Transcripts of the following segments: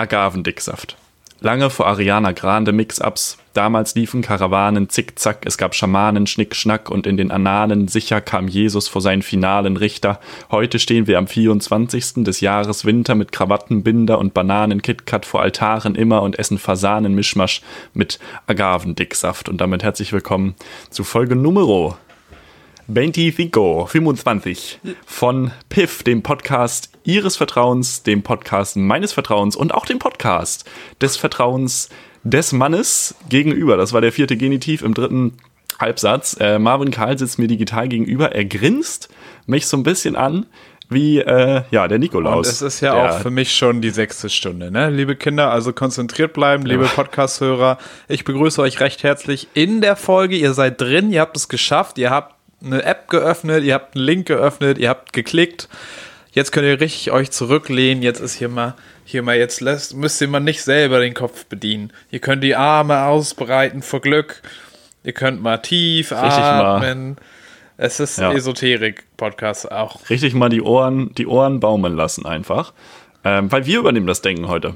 Agavendicksaft. Lange vor Ariana Grande Mix-Ups. Damals liefen Karawanen zickzack, es gab Schamanen Schnickschnack und in den Annalen sicher kam Jesus vor seinen finalen Richter. Heute stehen wir am 24. des Jahres Winter mit Krawattenbinder und Bananen KitKat vor Altaren immer und essen Fasanenmischmasch mit Agavendicksaft. Und damit herzlich willkommen zu Folge Numero 25, 25 von Piff, dem Podcast Ihres Vertrauens, dem Podcast meines Vertrauens und auch dem Podcast des Vertrauens des Mannes gegenüber. Das war der vierte Genitiv im dritten Halbsatz. Äh, Marvin Karl sitzt mir digital gegenüber. Er grinst mich so ein bisschen an wie äh, ja der Nikolaus. Und es ist ja auch für mich schon die sechste Stunde, ne? Liebe Kinder, also konzentriert bleiben, liebe. Podcast-Hörer. Ich begrüße euch recht herzlich in der Folge. Ihr seid drin, ihr habt es geschafft, ihr habt eine App geöffnet, ihr habt einen Link geöffnet, ihr habt geklickt. Jetzt könnt ihr richtig euch zurücklehnen. Jetzt ist hier mal, hier mal, jetzt lässt, müsst ihr mal nicht selber den Kopf bedienen. Ihr könnt die Arme ausbreiten vor Glück. Ihr könnt mal tief richtig atmen. Mal. Es ist ja. Esoterik-Podcast auch. Richtig mal die Ohren, die Ohren baumeln lassen einfach. Ähm, weil wir übernehmen das Denken heute.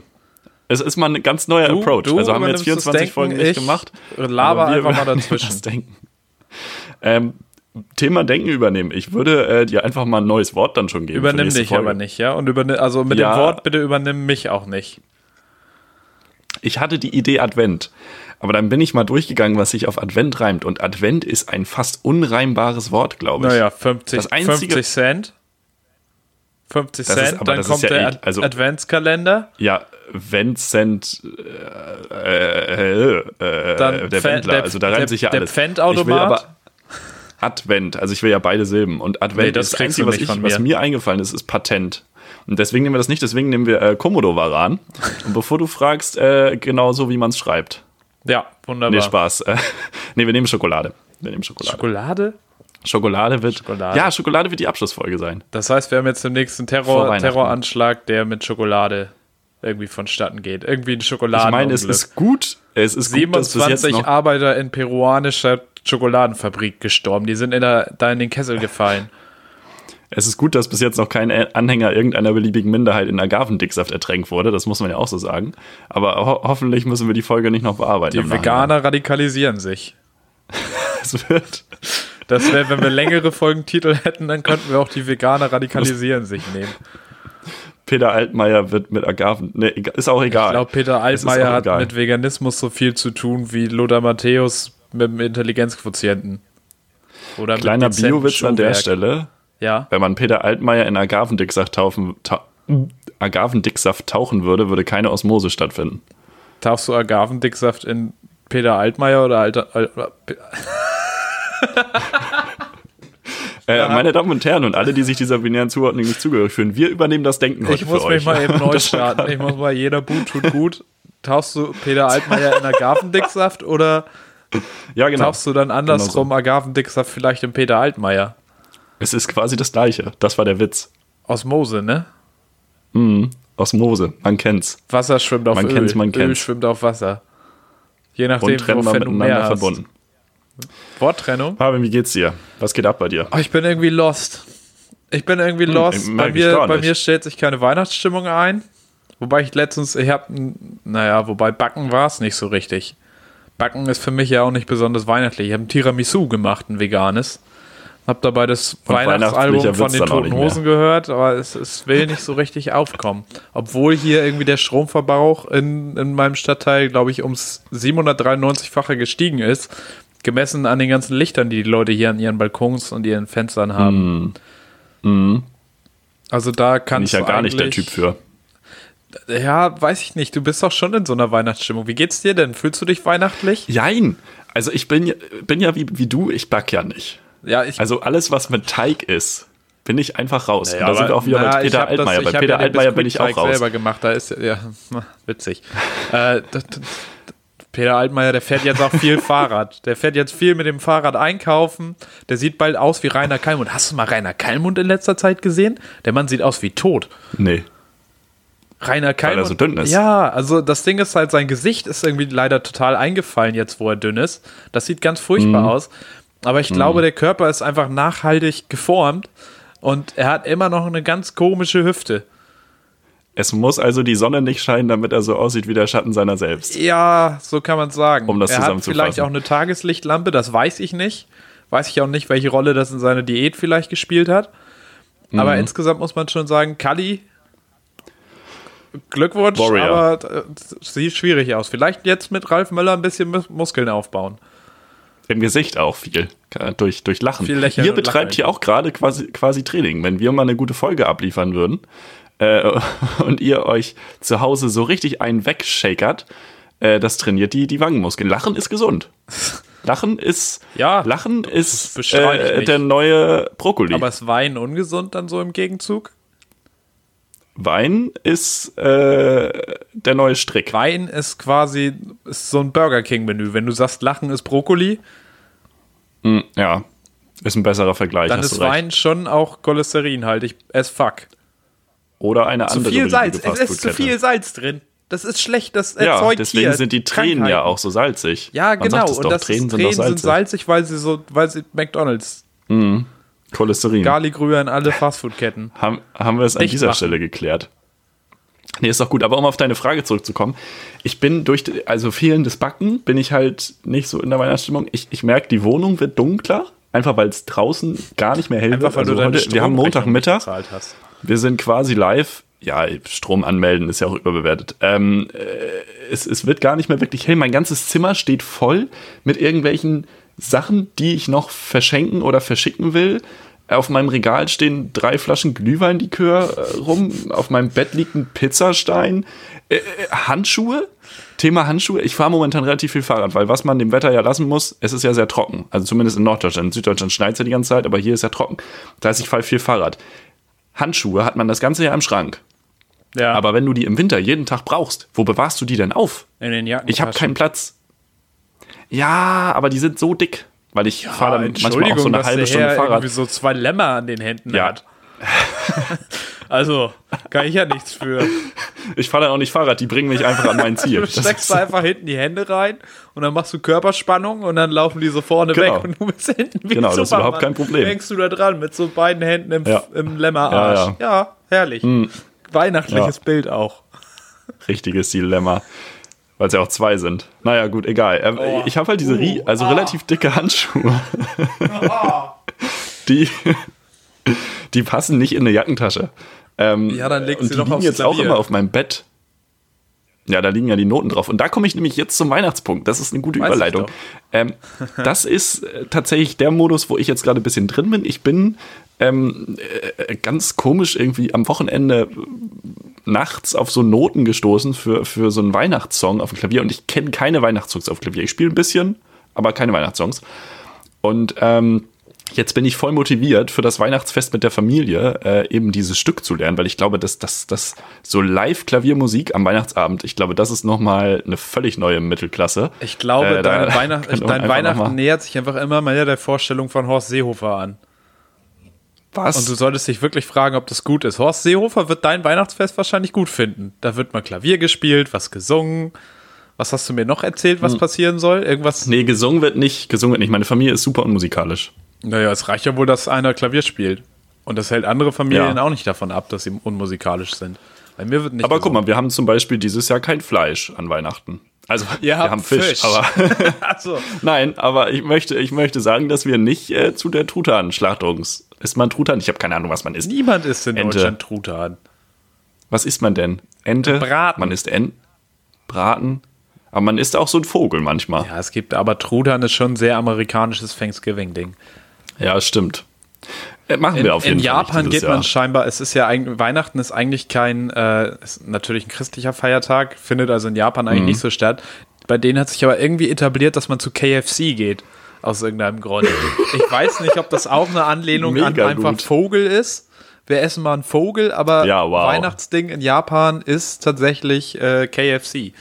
Es ist mal ein ganz neuer du, Approach. Du also haben wir jetzt 24 Folgen nicht gemacht. Laber einfach mal dazwischen. Das Denken. Ähm, Thema Denken übernehmen. Ich würde äh, dir einfach mal ein neues Wort dann schon geben. Übernimm dich Folge. aber nicht, ja? Und übernimm, also mit ja. dem Wort bitte übernimm mich auch nicht. Ich hatte die Idee Advent. Aber dann bin ich mal durchgegangen, was sich auf Advent reimt. Und Advent ist ein fast unreimbares Wort, glaube ich. Naja, 50, das einzige, 50 Cent. 50 Cent, ist, dann kommt ja der eh, also, Adventskalender. Ja, Vincent, äh, äh, äh, dann der Wendler, also da reimt der, sich ja alles. Der Pfandautomat. Advent. Also ich will ja beide Silben. Und Advent nee, das ist das Einzige, was, ich, mir. was mir eingefallen ist, ist Patent. Und deswegen nehmen wir das nicht, deswegen nehmen wir äh, Komodo-Varan. Und bevor du fragst, äh, genau so, wie man es schreibt. Ja, wunderbar. Nee, Spaß. Äh, nee, wir nehmen Schokolade. Wir nehmen Schokolade. Schokolade? Schokolade wird. Schokolade. Ja, Schokolade wird die Abschlussfolge sein. Das heißt, wir haben jetzt den nächsten Terror, Terroranschlag, der mit Schokolade irgendwie vonstatten geht. Irgendwie ein Schokolade. Ich meine, es ist gut. Es ist 27 gut, Arbeiter in peruanischer Schokoladenfabrik gestorben. Die sind in der, da in den Kessel gefallen. Es ist gut, dass bis jetzt noch kein Anhänger irgendeiner beliebigen Minderheit in Agavendicksaft ertränkt wurde. Das muss man ja auch so sagen. Aber ho hoffentlich müssen wir die Folge nicht noch bearbeiten. Die Veganer radikalisieren sich. es wird. Das wäre, wenn wir längere Folgentitel hätten, dann könnten wir auch die Veganer radikalisieren sich nehmen. Peter Altmaier wird mit Agaven. Ne, ist auch egal. Ich glaube, Peter Altmaier hat mit Veganismus so viel zu tun wie Lothar Matthäus mit dem Intelligenzquotienten. Oder Kleiner Biowitz an der Stelle. Ja. Wenn man Peter Altmaier in Agavendicksaft taufen, ta Agavendicksaft tauchen würde, würde keine Osmose stattfinden. Tauchst du Agavendicksaft in Peter Altmaier oder Alter. Al äh, meine Damen und Herren und alle, die sich dieser binären Zuordnung nicht zugehörig fühlen, wir übernehmen das Denken heute Ich muss mich mal eben neu starten. Ich muss mal, jeder Boot tut gut. Tauchst du Peter Altmaier in Agavendicksaft oder ja, genau. tauchst du dann andersrum genau so. Agavendicksaft vielleicht in Peter Altmaier? Es ist quasi das Gleiche. Das war der Witz. Osmose, ne? Mhm. Osmose, man kennt's. Wasser schwimmt auf man Öl. Kennt's, man kennt's. Öl schwimmt auf Wasser. Je nachdem, wofür du mehr hast. verbunden. Worttrennung? Fabian, wie geht's dir? Was geht ab bei dir? Oh, ich bin irgendwie lost. Ich bin irgendwie hm, lost. Bei mir, bei mir stellt sich keine Weihnachtsstimmung ein. Wobei ich letztens, ich habe, naja, wobei Backen war es nicht so richtig. Backen ist für mich ja auch nicht besonders weihnachtlich. Ich habe ein Tiramisu gemacht, ein veganes. Hab dabei das Und Weihnachtsalbum von den Toten Hosen gehört, aber es, es will nicht so richtig aufkommen. Obwohl hier irgendwie der Stromverbrauch in, in meinem Stadtteil, glaube ich, ums 793-fache gestiegen ist. Gemessen an den ganzen Lichtern, die die Leute hier an ihren Balkons und ihren Fenstern haben. Mm. Mm. Also da kannst Bin ich ja gar nicht der Typ für. Ja, weiß ich nicht. Du bist doch schon in so einer Weihnachtsstimmung. Wie geht's dir denn? Fühlst du dich weihnachtlich? Jein. Also ich bin, bin ja wie, wie du, ich back ja nicht. Ja, ich also alles, was mit Teig ist, bin ich einfach raus. Naja, da sind wir auch wieder na, bei Peter Altmaier. Das, bei Peter ja Altmaier bin ich auch raus. selber gemacht, da ist ja witzig. äh, das, Peter Altmaier, der fährt jetzt auch viel Fahrrad. Der fährt jetzt viel mit dem Fahrrad einkaufen. Der sieht bald aus wie Rainer Kallmund. Hast du mal Rainer Kallmund in letzter Zeit gesehen? Der Mann sieht aus wie tot. Nee. Rainer Kallmund. Weil er so dünn ist. Ja, also das Ding ist halt, sein Gesicht ist irgendwie leider total eingefallen jetzt, wo er dünn ist. Das sieht ganz furchtbar mhm. aus. Aber ich mhm. glaube, der Körper ist einfach nachhaltig geformt und er hat immer noch eine ganz komische Hüfte. Es muss also die Sonne nicht scheinen, damit er so aussieht wie der Schatten seiner selbst. Ja, so kann man sagen. Um das er hat vielleicht auch eine Tageslichtlampe, das weiß ich nicht. Weiß ich auch nicht, welche Rolle das in seiner Diät vielleicht gespielt hat. Aber mhm. insgesamt muss man schon sagen, Kali, Glückwunsch, Warrior. aber äh, sieht schwierig aus. Vielleicht jetzt mit Ralf Möller ein bisschen Muskeln aufbauen. Im Gesicht auch viel, durch, durch Lachen. Viel Lächeln ihr betreibt hier auch gerade quasi, quasi Training. Wenn wir mal eine gute Folge abliefern würden äh, und ihr euch zu Hause so richtig einen wegshakert, äh, das trainiert die, die Wangenmuskeln. Lachen ist gesund. Lachen ist, ja, Lachen ist äh, der neue Brokkoli. Aber ist Wein ungesund dann so im Gegenzug? Wein ist äh, der neue Strick. Wein ist quasi ist so ein Burger King Menü. Wenn du sagst, Lachen ist Brokkoli, mm, ja, ist ein besserer Vergleich. Dann ist Wein schon auch cholesterinhaltig as fuck. Oder eine andere. Zu viel Salz. Es ist zu viel Salz drin. Das ist schlecht, das erzeugt Ja, deswegen sind die Tränen ja auch so salzig. Ja, genau. Und das Tränen, ist, Tränen sind, salzig. sind, salzig. weil sie so, weil sie McDonalds. Mhm. Cholesterin. Garligrühe in alle Fastfood-Ketten. haben, haben wir es an dieser machen. Stelle geklärt. Nee, ist doch gut. Aber um auf deine Frage zurückzukommen, ich bin durch, also fehlendes Backen, bin ich halt nicht so in der Weihnachtsstimmung. Ich, ich merke, die Wohnung wird dunkler, einfach weil es draußen gar nicht mehr hell einfach, wird. Also heute, wir haben Montagmittag. Wir sind quasi live ja, Strom anmelden ist ja auch überbewertet. Ähm, äh, es, es wird gar nicht mehr wirklich hell. Mein ganzes Zimmer steht voll mit irgendwelchen Sachen, die ich noch verschenken oder verschicken will. Auf meinem Regal stehen drei Flaschen Glühweinlikör äh, rum. Auf meinem Bett liegt ein Pizzastein. Äh, äh, Handschuhe? Thema Handschuhe. Ich fahre momentan relativ viel Fahrrad, weil was man dem Wetter ja lassen muss, es ist ja sehr trocken. Also zumindest in Norddeutschland. In Süddeutschland schneit es ja die ganze Zeit, aber hier ist ja trocken. Das heißt, ich fahre viel Fahrrad. Handschuhe hat man das ganze Jahr im Schrank. Ja. Aber wenn du die im Winter jeden Tag brauchst, wo bewahrst du die denn auf? In den Jacken. Ich habe keinen Platz. Ja, aber die sind so dick, weil ich ja, fahre dann manchmal auch so eine halbe Stunde Herr Fahrrad. irgendwie so zwei Lämmer an den Händen ja. hat. also, kann ich ja nichts für. Ich fahre dann auch nicht Fahrrad, die bringen mich einfach an mein Ziel. du steckst da einfach hinten die Hände rein und dann machst du Körperspannung und dann laufen die so vorne genau. weg und du bist hinten wie Genau, Superman. das ist überhaupt kein Problem. Hängst du da dran mit so beiden Händen im, ja. im Lämmerarsch. Ja, ja. herrlich. Mhm weihnachtliches. Bild auch. Richtiges Dilemma. Weil es ja auch zwei sind. Naja, gut, egal. Ähm, oh. Ich habe halt diese, uh, also ah. relativ dicke Handschuhe. die, die passen nicht in eine Jackentasche. Ähm, ja, dann legst und sie die liegen jetzt Klavier. auch immer auf meinem Bett. Ja, da liegen ja die Noten drauf. Und da komme ich nämlich jetzt zum Weihnachtspunkt. Das ist eine gute Weiß Überleitung. Ähm, das ist äh, tatsächlich der Modus, wo ich jetzt gerade ein bisschen drin bin. Ich bin ähm, äh, ganz komisch irgendwie am Wochenende nachts auf so Noten gestoßen für, für so einen Weihnachtssong auf dem Klavier. Und ich kenne keine Weihnachtssongs auf Klavier. Ich spiele ein bisschen, aber keine Weihnachtssongs. Und ähm, jetzt bin ich voll motiviert für das Weihnachtsfest mit der Familie äh, eben dieses Stück zu lernen, weil ich glaube, dass das dass so Live-Klaviermusik am Weihnachtsabend, ich glaube, das ist nochmal eine völlig neue Mittelklasse. Ich glaube, äh, dein, Weihnacht, dein Weihnachten nähert sich einfach immer mehr der Vorstellung von Horst Seehofer an. Was? Und du solltest dich wirklich fragen, ob das gut ist. Horst Seehofer wird dein Weihnachtsfest wahrscheinlich gut finden. Da wird mal Klavier gespielt, was gesungen. Was hast du mir noch erzählt, was hm. passieren soll? Irgendwas? Nee, gesungen wird nicht. Gesungen wird nicht. Meine Familie ist super unmusikalisch. Naja, es reicht ja wohl, dass einer Klavier spielt. Und das hält andere Familien ja. auch nicht davon ab, dass sie unmusikalisch sind. Bei mir wird nicht. Aber gesungen. guck mal, wir haben zum Beispiel dieses Jahr kein Fleisch an Weihnachten. Also wir haben Fisch, Fisch. aber so. nein, aber ich möchte, ich möchte sagen, dass wir nicht äh, zu der Truthahn-Schlachtungs. Ist man Truthahn? Ich habe keine Ahnung, was man isst. Niemand isst in Ente. Deutschland Truthahn. Was isst man denn? Ente? Braten. Man isst Enten. Braten. Aber man isst auch so ein Vogel manchmal. Ja, es gibt, aber Truthahn ist schon ein sehr amerikanisches Thanksgiving-Ding. Ja, stimmt. Äh, machen wir in, auf jeden in Fall. In Japan geht man Jahr. scheinbar, es ist ja eigentlich, Weihnachten ist eigentlich kein, äh, ist natürlich ein christlicher Feiertag, findet also in Japan eigentlich mhm. nicht so statt. Bei denen hat sich aber irgendwie etabliert, dass man zu KFC geht. Aus irgendeinem Grund. ich weiß nicht, ob das auch eine Anlehnung Mega an einfach gut. Vogel ist. Wir essen mal einen Vogel, aber ja, wow. Weihnachtsding in Japan ist tatsächlich äh, KFC.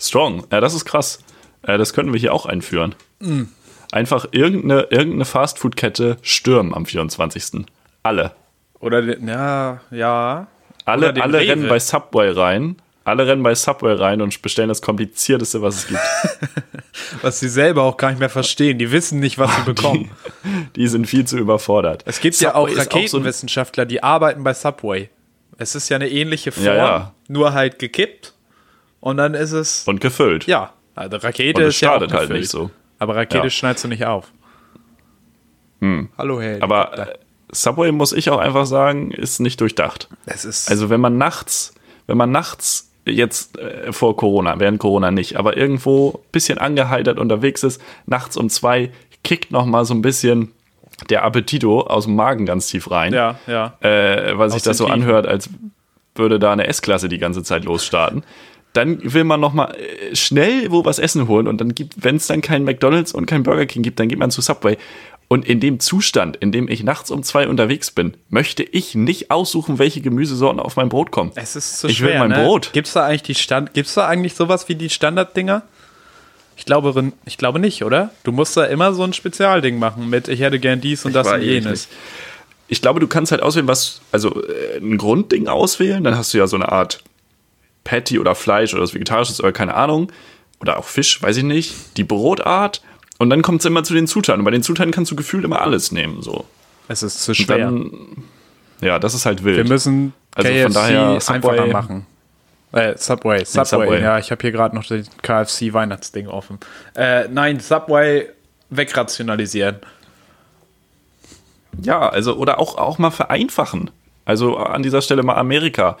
Strong. Ja, das ist krass. Äh, das könnten wir hier auch einführen. Mhm einfach irgendeine, irgendeine Fastfood-Kette stürmen am 24. Alle. Oder, ja, ja. Alle, alle rennen bei Subway rein. Alle rennen bei Subway rein und bestellen das komplizierteste, was es gibt. was sie selber auch gar nicht mehr verstehen. Die wissen nicht, was sie bekommen. Die, die sind viel zu überfordert. Es gibt Subway ja auch Raketenwissenschaftler, die arbeiten bei Subway. Es ist ja eine ähnliche Form, Ja, ja. nur halt gekippt. Und dann ist es. Und gefüllt. ja, also Rakete Und es ist ja auch startet halt nicht so. Aber Rakete Ja. schneidest du nicht auf. Hallo, Herr. Aber äh, Subway, muss ich auch einfach sagen, ist nicht durchdacht. es ist. Also wenn man nachts, wenn man nachts jetzt äh, vor Corona, während Corona nicht, aber irgendwo ein bisschen angeheitert unterwegs ist, nachts um zwei, kickt noch mal so ein bisschen der Appetito aus dem Magen ganz tief rein. ja, ja. Äh, weil sich das so anhört, als würde da eine S-Klasse die ganze Zeit losstarten. Dann will man noch mal äh, schnell wo was essen holen und dann gibt, wenn es dann kein McDonald's und kein Burger King gibt, dann geht man zu Subway. Und in dem Zustand, in dem ich nachts um zwei unterwegs bin, möchte ich nicht aussuchen, welche Gemüsesorten auf mein Brot kommen. Es ist zu ich will schwer. mein ne? Brot. Gibt's da eigentlich die Stand? Gibt's da eigentlich sowas wie die Standarddinger? Ich glaube, ich glaube nicht, oder? Du musst da immer so ein Spezialding machen mit ich hätte gern dies und das und ewig jenes. Ich glaube, du kannst halt auswählen, was, also äh, ein Grundding auswählen, dann hast du ja so eine Art Patty oder Fleisch oder was Vegetarisches oder keine Ahnung. Oder auch Fisch, weiß ich nicht. Die Brotart. Und dann kommt es immer zu den Zutaten. Und bei den Zutaten kannst du gefühlt immer alles nehmen. So. Es ist zu schwer. Dann, ja, das ist halt wild. Wir müssen Also von KFC daher Subway- einfacher machen. Äh, Subway, Subway, Subway. ja, ich habe hier gerade noch das KFC-Weihnachtsding offen. Äh, nein, Subway wegrationalisieren. Ja, also, oder auch, auch mal vereinfachen. Also an dieser Stelle mal Amerika.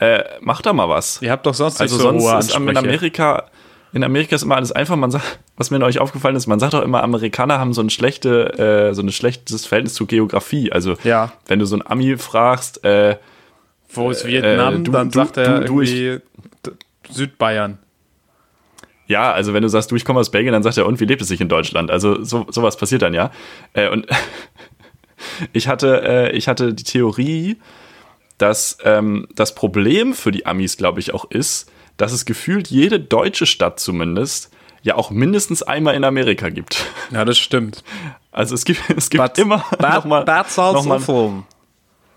Äh, mach da mal was. Ihr habt doch sonst Also nicht so sonst hohe ist. Amerika, in Amerika ist immer alles einfach. Man sagt, was mir neulich aufgefallen ist, man sagt auch immer, Amerikaner haben so ein schlechte, äh, so ein schlechtes Verhältnis zu Geografie. Also Ja. wenn du so einen Ami fragst, äh, Wo ist Vietnam? äh, du- dann du- sagt er du- ich- irgendwie D- Südbayern. ja, also wenn du sagst, du, ich komme aus Belgien, dann sagt er, und wie lebt es sich in Deutschland? Also so, sowas passiert dann ja. Äh, und ich hatte, äh, ich hatte die Theorie, dass ähm, das Problem für die Amis, glaube ich, auch ist, dass es gefühlt jede deutsche Stadt zumindest ja auch mindestens einmal in Amerika gibt. Ja, das stimmt. Also es gibt, es gibt Bad, immer Bad, noch mal, Bad Salzuflen.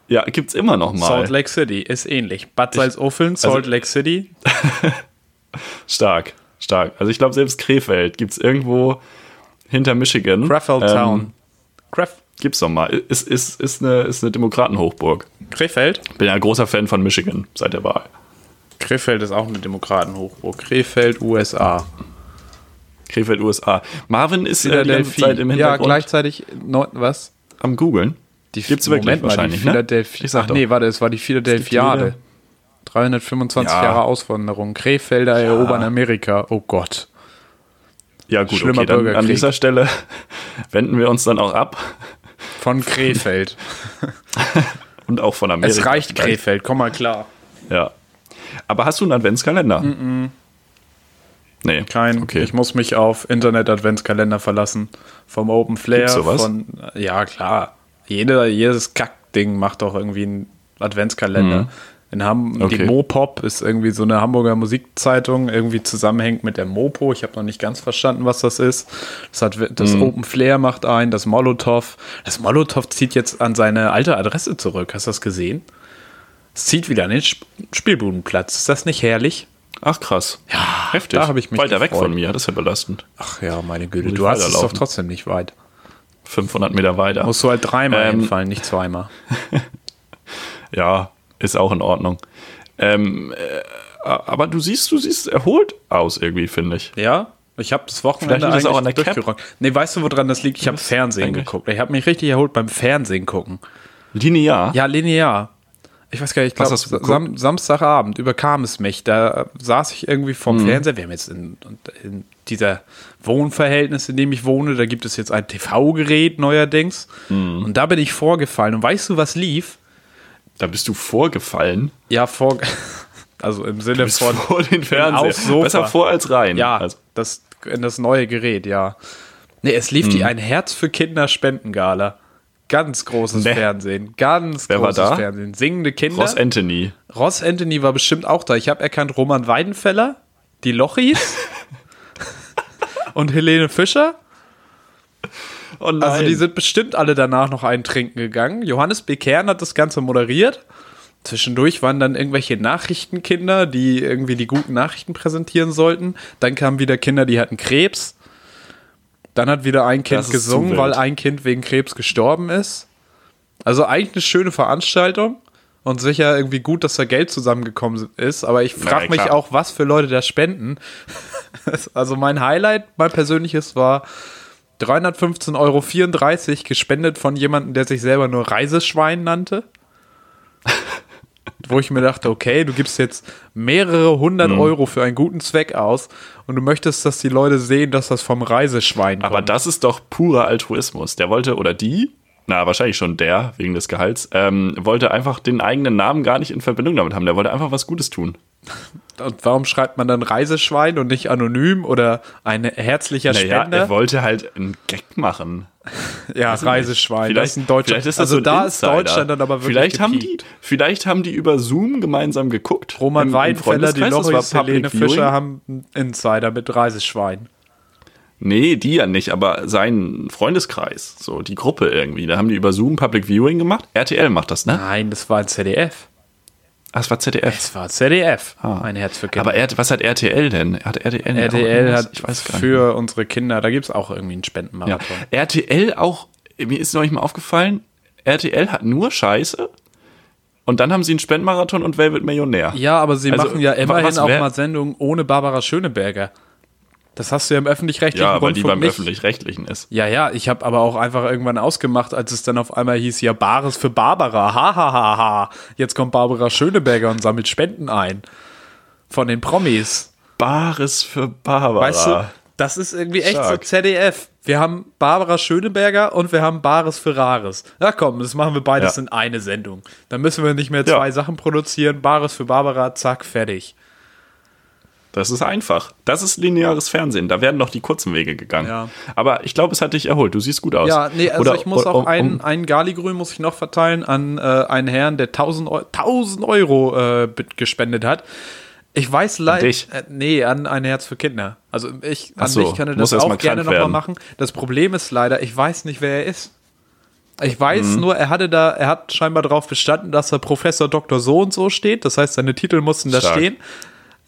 ja, gibt's immer noch mal. Salt Lake City ist ähnlich. Bad Salzuflen, also Salt Lake City. Stark, stark. Also ich glaube selbst Krefeld gibt's irgendwo hinter Michigan. Crefeld Ähm, Town. Cref Gibt's doch mal. Ist, ist, ist, eine, ist eine Demokratenhochburg. Krefeld? Bin ja ein großer Fan von Michigan seit der Wahl. Krefeld ist auch eine Demokratenhochburg. Krefeld, USA. Krefeld, USA. Marvin ist äh, die ganze Zeit im ja, Hintergrund gleichzeitig. No, was? am googeln. Die Gibt's wirklich Moment mal, wahrscheinlich, die ne? Ich sag Ach doch. nee, warte, es war die Philadelphiade. wieder- 325 Ja. Jahre Auswanderung. Krefelder erobern Amerika. Oh Gott. Ja gut, Schlimmer okay, dann an Bürgerkrieg. dieser Stelle wenden wir uns dann auch ab Von Krefeld. und auch von Amerika. es reicht Krefeld, komm mal klar. Ja. Aber hast du einen Adventskalender? Nee. Kein, Okay. ich muss mich auf Internet-Adventskalender verlassen. Vom Open Flair. Gibt's sowas? Von, ja, klar. Jeder, jedes Kackding macht doch irgendwie einen Adventskalender. In Ham Die Mhm. Okay. Mopop ist irgendwie so eine Hamburger Musikzeitung, irgendwie zusammenhängt mit der Mopo. Ich habe noch nicht ganz verstanden, was das ist. Das, hat, das Mhm. Open Flair macht ein, das Molotow. Das Molotow zieht jetzt an seine alte Adresse zurück. Hast du das gesehen? Es zieht wieder an den Sp Spielbudenplatz. Ist das nicht herrlich? Ach krass. Ja, heftig. da hab ich mich Weiter weg von mir, das ist ja belastend. Ach ja, meine Güte. Du hast es doch trotzdem nicht weit. 500 Meter weiter. Musst du halt dreimal Ähm, hinfallen, nicht zweimal. Ja, ist auch in Ordnung. Ähm, äh, aber du siehst, du siehst erholt aus irgendwie, finde ich. Ja, ich habe das Wochenende Vielleicht das auch an der durchgerockt. Nee, weißt du, woran das liegt? Ich habe Fernsehen geguckt. Ich habe mich richtig erholt beim Fernsehen gucken. Linear. Ja, linear. Ich weiß gar nicht, ich glaube? Sam Samstagabend überkam es mich. Da saß ich irgendwie vorm Mhm. Fernseher. Wir haben jetzt in, in dieser Wohnverhältnis, in dem ich wohne, da gibt es jetzt ein TV-Gerät neuerdings. Mhm. Und da bin ich vorgefallen. Und weißt du, was lief? Da bist du vorgefallen. Ja, vor. Also im Sinne von. vor den Fernseher. Besser vor als rein. Ja, Also, das, in das neue Gerät, ja. Nee, es lief Hm. die Ein Herz für Kinder Spendengala. Ganz großes Nee. Fernsehen. Ganz Wer war großes da? Fernsehen. Singende Kinder. Ross Anthony. Ross Anthony war bestimmt auch da. Ich habe erkannt Roman Weidenfeller, die Lochis und Helene Fischer. Oh. Also die sind bestimmt alle danach noch einen trinken gegangen. Johannes B. Kern hat das Ganze moderiert. Zwischendurch waren dann irgendwelche Nachrichtenkinder, die irgendwie die guten Nachrichten präsentieren sollten. Dann kamen wieder Kinder, die hatten Krebs. Dann hat wieder ein Kind gesungen, weil ein Kind wegen Krebs gestorben ist. Also eigentlich eine schöne Veranstaltung. und sicher irgendwie gut, dass da Geld zusammengekommen ist, aber ich frage mich auch, was für Leute da spenden. also mein Highlight, mein persönliches war 315,34 Euro gespendet von jemandem, der sich selber nur Reiseschwein nannte. Wo ich mir dachte, okay, du gibst jetzt mehrere hundert mhm. Euro für einen guten Zweck aus und du möchtest, dass die Leute sehen, dass das vom Reiseschwein kommt. Aber das ist doch purer Altruismus. Der wollte, oder die, na, wahrscheinlich schon der, wegen des Gehalts, ähm, wollte einfach den eigenen Namen gar nicht in Verbindung damit haben. Der wollte einfach was Gutes tun. Und warum schreibt man dann Reiseschwein und nicht anonym oder ein herzlicher naja, Spender? Er wollte halt einen Gag machen. ja, Reiseschwein. Vielleicht, das ist ein deutscher. Vielleicht ist das also so da ist Deutschland dann aber wirklich vielleicht haben die, Vielleicht haben die über Zoom gemeinsam geguckt. Roman Weidenfeller, die Loris, Helene Fischer haben einen Insider mit Reiseschwein. Nee, die ja nicht, aber sein Freundeskreis, so die Gruppe irgendwie. Da haben die über Zoom Public Viewing gemacht. RTL macht das, ne? Nein, das war ein ZDF. Ah, es war ZDF. Es war ZDF. Ah. Ein Herz für Kinder. Aber er, was hat RTL denn? Hat RTL, RTL hat ich weiß gar für nicht. unsere Kinder, da gibt es auch irgendwie einen Spendenmarathon. Ja. RTL auch, mir ist noch nicht mal aufgefallen, RTL hat nur Scheiße. Und dann haben sie einen Spendenmarathon und wird Millionär? Ja, aber sie also, machen ja immerhin auch mal Sendungen ohne Barbara Schöneberger. Das hast du ja im öffentlich-rechtlichen Ja, weil die beim öffentlich-rechtlichen ist. Ja, ja, ich habe aber auch einfach irgendwann ausgemacht, als es dann auf einmal hieß, ja, Bares für Barbara, ha, ha, ha, ha. Jetzt kommt Barbara Schöneberger und sammelt Spenden ein. Von den Promis. Bares für Barbara. Weißt du, das ist irgendwie echt Stark. so ZDF. Wir haben Barbara Schöneberger und wir haben Bares für Rares. Ja, komm, das machen wir beides ja. in eine Sendung. Dann müssen wir nicht mehr zwei ja. Sachen produzieren. Bares für Barbara, zack, fertig. Das ist einfach. Das ist lineares Fernsehen. Da werden noch die kurzen Wege gegangen. Ja. Aber ich glaube, es hat dich erholt. Du siehst gut aus. Ja, nee, also Oder, ich muss auch um, einen, einen Galigrün muss ich noch verteilen an äh, einen Herrn, der 1000 Euro, 1000 Euro äh, gespendet hat. Ich weiß leider. Äh, nee, an ein Herz für Kinder. Also ich, an so, mich kann er das auch gerne nochmal machen. Das Problem ist leider, ich weiß nicht, wer er ist. Ich weiß mhm. nur, er hatte da, er hat scheinbar darauf bestanden, dass er Professor Dr. So und so steht. Das heißt, seine Titel mussten da stehen.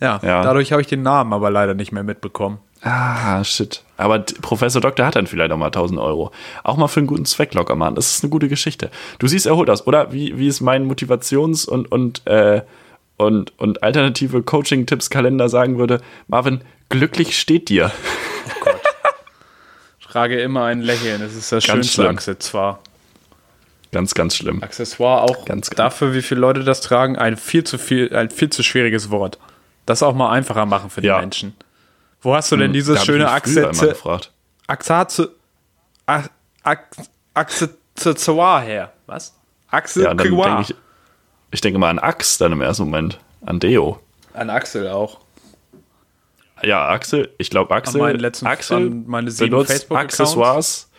Ja, ja. dadurch habe ich den Namen aber leider nicht mehr mitbekommen. Ah, shit. Aber Professor Doktor hat dann vielleicht auch mal 1000 Euro. Auch mal für einen guten Zweck locker machen. Das ist eine gute Geschichte. Du siehst erholt aus, oder? Wie, wie ist mein Motivations- und, und, äh, und, und alternative Coaching-Tipps-Kalender sagen würde? Marvin, glücklich steht dir. Oh Gott. Trage immer ein Lächeln. Das ist das ganz schönste schlimm. Accessoire. Ganz, ganz schlimm. Accessoire auch ganz, dafür, wie viele Leute das tragen, ein viel zu viel, ein viel zu schwieriges Wort. Das auch mal einfacher machen für die ja. Menschen. Wo hast du denn hm, dieses hm, schöne Akzente? Axate. Accessoire her. Was? Axel ja, denk ich, ich denke mal an Ax dann im ersten Moment. An Deo. An Axel auch. Ja, Axel. Ich glaube Axel. An letzten, Axel meine sieben Facebook Accessoires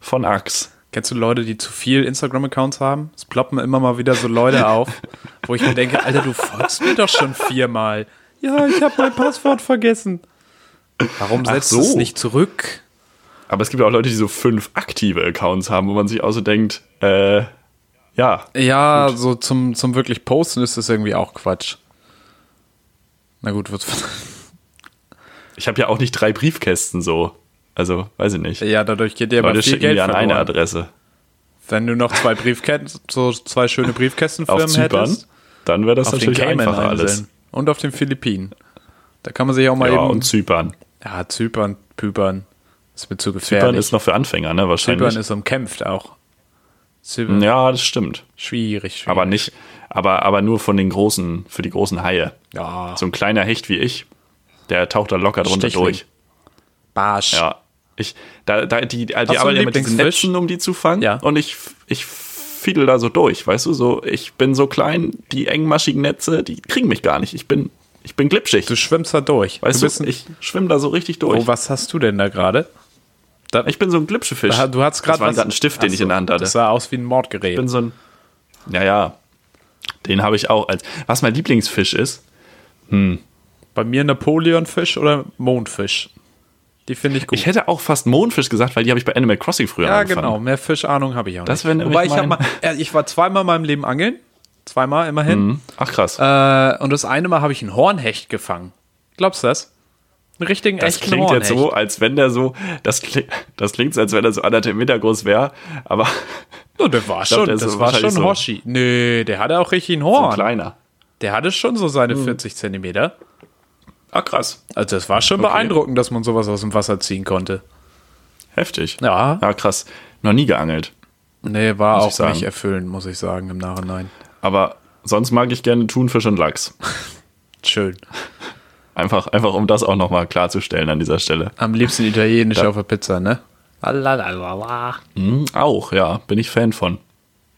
von Ax. Kennst du Leute, die zu viel Instagram-Accounts haben? Es ploppen immer mal wieder so Leute auf, wo ich mir denke, Alter, du folgst mir doch schon viermal. Ja, ich habe mein Passwort vergessen. Warum setzt so. es nicht zurück? Aber es gibt ja auch Leute, die so fünf aktive Accounts haben, wo man sich auch so denkt, äh, ja. Ja, gut. so zum, zum wirklich Posten ist das irgendwie auch Quatsch. Na gut, wird. Ich habe ja auch nicht drei Briefkästen so. Also, weiß ich nicht. Ja, dadurch geht dir aber Leute viel Geld an eine Adresse. Wenn du noch zwei Briefkästen, so zwei schöne Briefkästenfirmen Auf Zypern, hättest, dann wäre das natürlich einfacher alles und auf den Philippinen. Da kann man sich auch mal ja, eben. und Zypern. Ja, Zypern, Püpern. Das wird zu gefährlich. Zypern ist noch für Anfänger, ne? Wahrscheinlich. Zypern ist umkämpft auch. Zypern. Ja, das stimmt. Schwierig, schwierig. Aber nicht, aber, aber nur von den großen, für die großen Haie. Ja. So ein kleiner Hecht wie ich, der taucht da locker drunter Stichling. durch. Barsch. Ja. Ich, da, da, die, die arbeiten ja mit diesen Netzen, um die zu fangen. Ja. Und ich, ich fiedel da so durch, weißt du, so, ich bin so klein, die engmaschigen Netze, die kriegen mich gar nicht. Ich bin, ich bin glitschig. Du schwimmst da durch. Weißt du, du ich schwimme da so richtig durch. Oh, was hast du denn da gerade? Ich bin so ein Glitschefisch. Du hast gerade einen Stift, den Achso, ich in der Hand hatte. Das sah aus wie ein Mordgerät. Ich bin so ein, ja, ja, den habe ich auch als, was mein Lieblingsfisch ist, hm. Bei mir Napoleonfisch oder Mondfisch? Die finde ich gut. Ich hätte auch fast Mondfisch gesagt, weil die habe ich bei Animal Crossing früher Ja, angefangen. genau. Mehr Fischahnung habe ich auch das nicht. Wobei ich, mal, ich war zweimal in meinem Leben angeln. Zweimal immerhin. Mhm. Ach krass. Äh, und das eine Mal habe ich einen Hornhecht gefangen. Glaubst du das? Einen richtigen das echten klingt Hornhecht. jetzt so, als wenn der so, das klingt, das klingt so, als wenn er so anderthalb Meter groß wäre, aber Oh, der war glaub, schon, der ist das war schon so- Hoshi. Nö, der hatte auch richtig ein so Horn. kleiner. der hatte schon so seine Hm. 40 Zentimeter. Ah, krass. Also das war schon Okay. beeindruckend, dass man sowas aus dem Wasser ziehen konnte. Heftig. Ja. Ja, krass. Noch nie geangelt. Nee, war Muss auch nicht erfüllend, muss ich sagen, im Nachhinein. Aber sonst mag ich gerne Thunfisch und Lachs. Schön. Einfach, einfach um das auch nochmal klarzustellen an dieser Stelle. Am liebsten italienisch auf der Pizza, ne? Lalalala. Mhm, auch, ja, bin ich Fan von.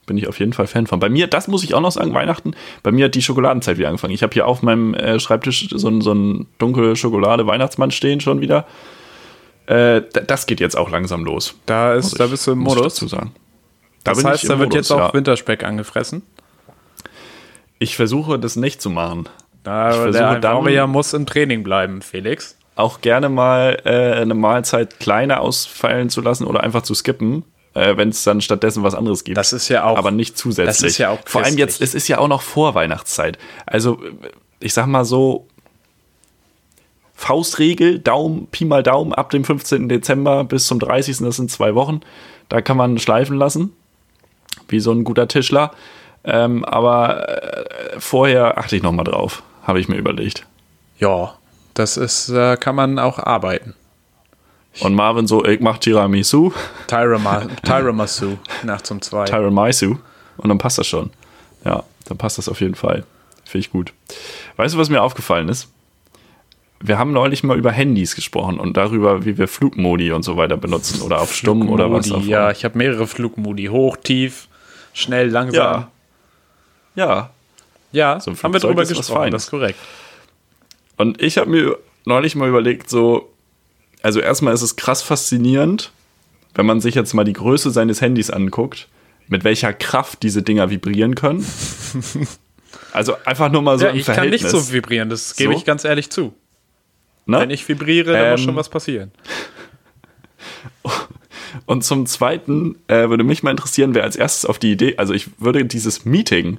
Bin ich auf jeden Fall Fan von. Bei mir, das muss ich auch noch sagen, Weihnachten, bei mir hat die Schokoladenzeit wieder angefangen. Ich habe hier auf meinem äh, Schreibtisch so, ein- so ein dunkle Schokolade-Weihnachtsmann stehen schon wieder. Äh, das geht jetzt auch langsam los. Da, muss ist, da ich- bist du im muss ich Modus. dazu sagen. Da Das heißt, ich da wird Modus, jetzt auch ja. Winterspeck angefressen. Ich versuche das nicht zu machen. Da, Ich versuche der Warrior muss im Training bleiben, Felix. Auch gerne mal äh, eine Mahlzeit kleiner ausfallen zu lassen oder einfach zu skippen, äh, wenn es dann stattdessen was anderes gibt. Das ist ja auch. aber nicht zusätzlich. das ist ja auch Vor allem jetzt, christlich. es ist ja auch noch vor Weihnachtszeit. Also, ich sag mal so, Faustregel, Daumen, Pi mal Daumen, ab dem 15. Dezember bis zum 30. Das sind zwei Wochen. Da kann man schleifen lassen, wie so ein guter Tischler. Ähm, aber äh, vorher achte ich noch mal drauf, habe ich mir überlegt. Ja, das ist, äh, kann man auch arbeiten. Und Marvin so, ich mach Tiramisu, Tiramisu, nachts um zwei. Tiramisu und dann passt das schon. Ja, dann passt das auf jeden Fall. Finde ich gut. Weißt du, was mir aufgefallen ist? Wir haben neulich mal über Handys gesprochen und darüber, wie wir Flugmodi und so weiter benutzen oder auf Stumm oder was Flugmodi, auch Ja, ich habe mehrere Flugmodi. Hoch, tief, schnell, langsam. Ja. Ja. Ja, So ein haben wir drüber gesprochen, das ist korrekt. Und ich habe mir neulich mal überlegt, so, also erstmal ist es krass faszinierend, wenn man sich jetzt mal die Größe seines Handys anguckt, mit welcher Kraft diese Dinger vibrieren können. Also einfach nur mal so ja, im ich kann Verhältnis. nicht so vibrieren, das gebe So? ich ganz ehrlich zu. ne? Wenn ich vibriere, dann muss Ähm, schon was passieren. Und zum Zweiten äh, würde mich mal interessieren, wer als erstes auf die Idee, also ich würde dieses Meeting,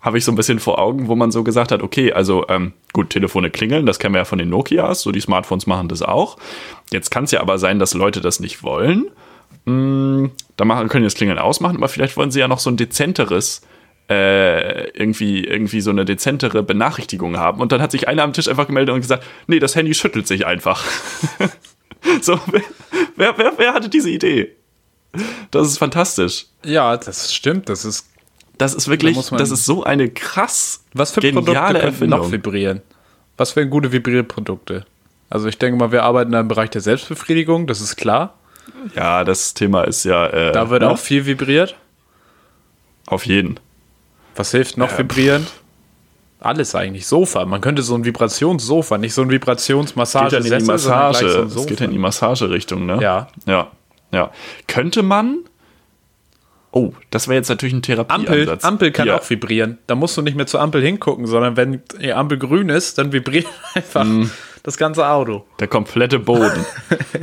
habe ich so ein bisschen vor Augen, wo man so gesagt hat, okay, also ähm, gut, Telefone klingeln, das kennen wir ja von den Nokias, so die Smartphones machen das auch. Jetzt kann es ja aber sein, dass Leute das nicht wollen. Hm, da machen, können das Klingeln ausmachen, aber vielleicht wollen sie ja noch so ein dezenteres, äh, irgendwie, irgendwie so eine dezentere Benachrichtigung haben. Und dann hat sich einer am Tisch einfach gemeldet und gesagt, nee, das Handy schüttelt sich einfach. so, wer, wer, wer, wer hatte diese Idee? Das ist fantastisch. Ja, das stimmt. Das ist. Das ist wirklich, Da das ist so eine krass Was für Produkte geniale könnten Erfindung. noch vibrieren? Was für gute Vibrierprodukte? Also ich denke mal, wir arbeiten da im Bereich der Selbstbefriedigung, das ist klar. Ja, das Thema ist ja. Äh, Da wird ne? auch viel vibriert. Auf jeden. Was hilft noch vibrieren? Alles eigentlich. Sofa. Man könnte so ein Vibrationssofa, nicht so ein Geht Vibrationsmassage dann in die Massage. so Es geht in die Massagerichtung, ne? Ja. Ja. Ja. Könnte man. Oh, das wäre jetzt natürlich ein Ampel, Therapieansatz. Ampel kann Hier. auch vibrieren. Da musst du nicht mehr zur Ampel hingucken, sondern wenn die Ampel grün ist, dann vibriert einfach Mhm. das ganze Auto. Der komplette Boden.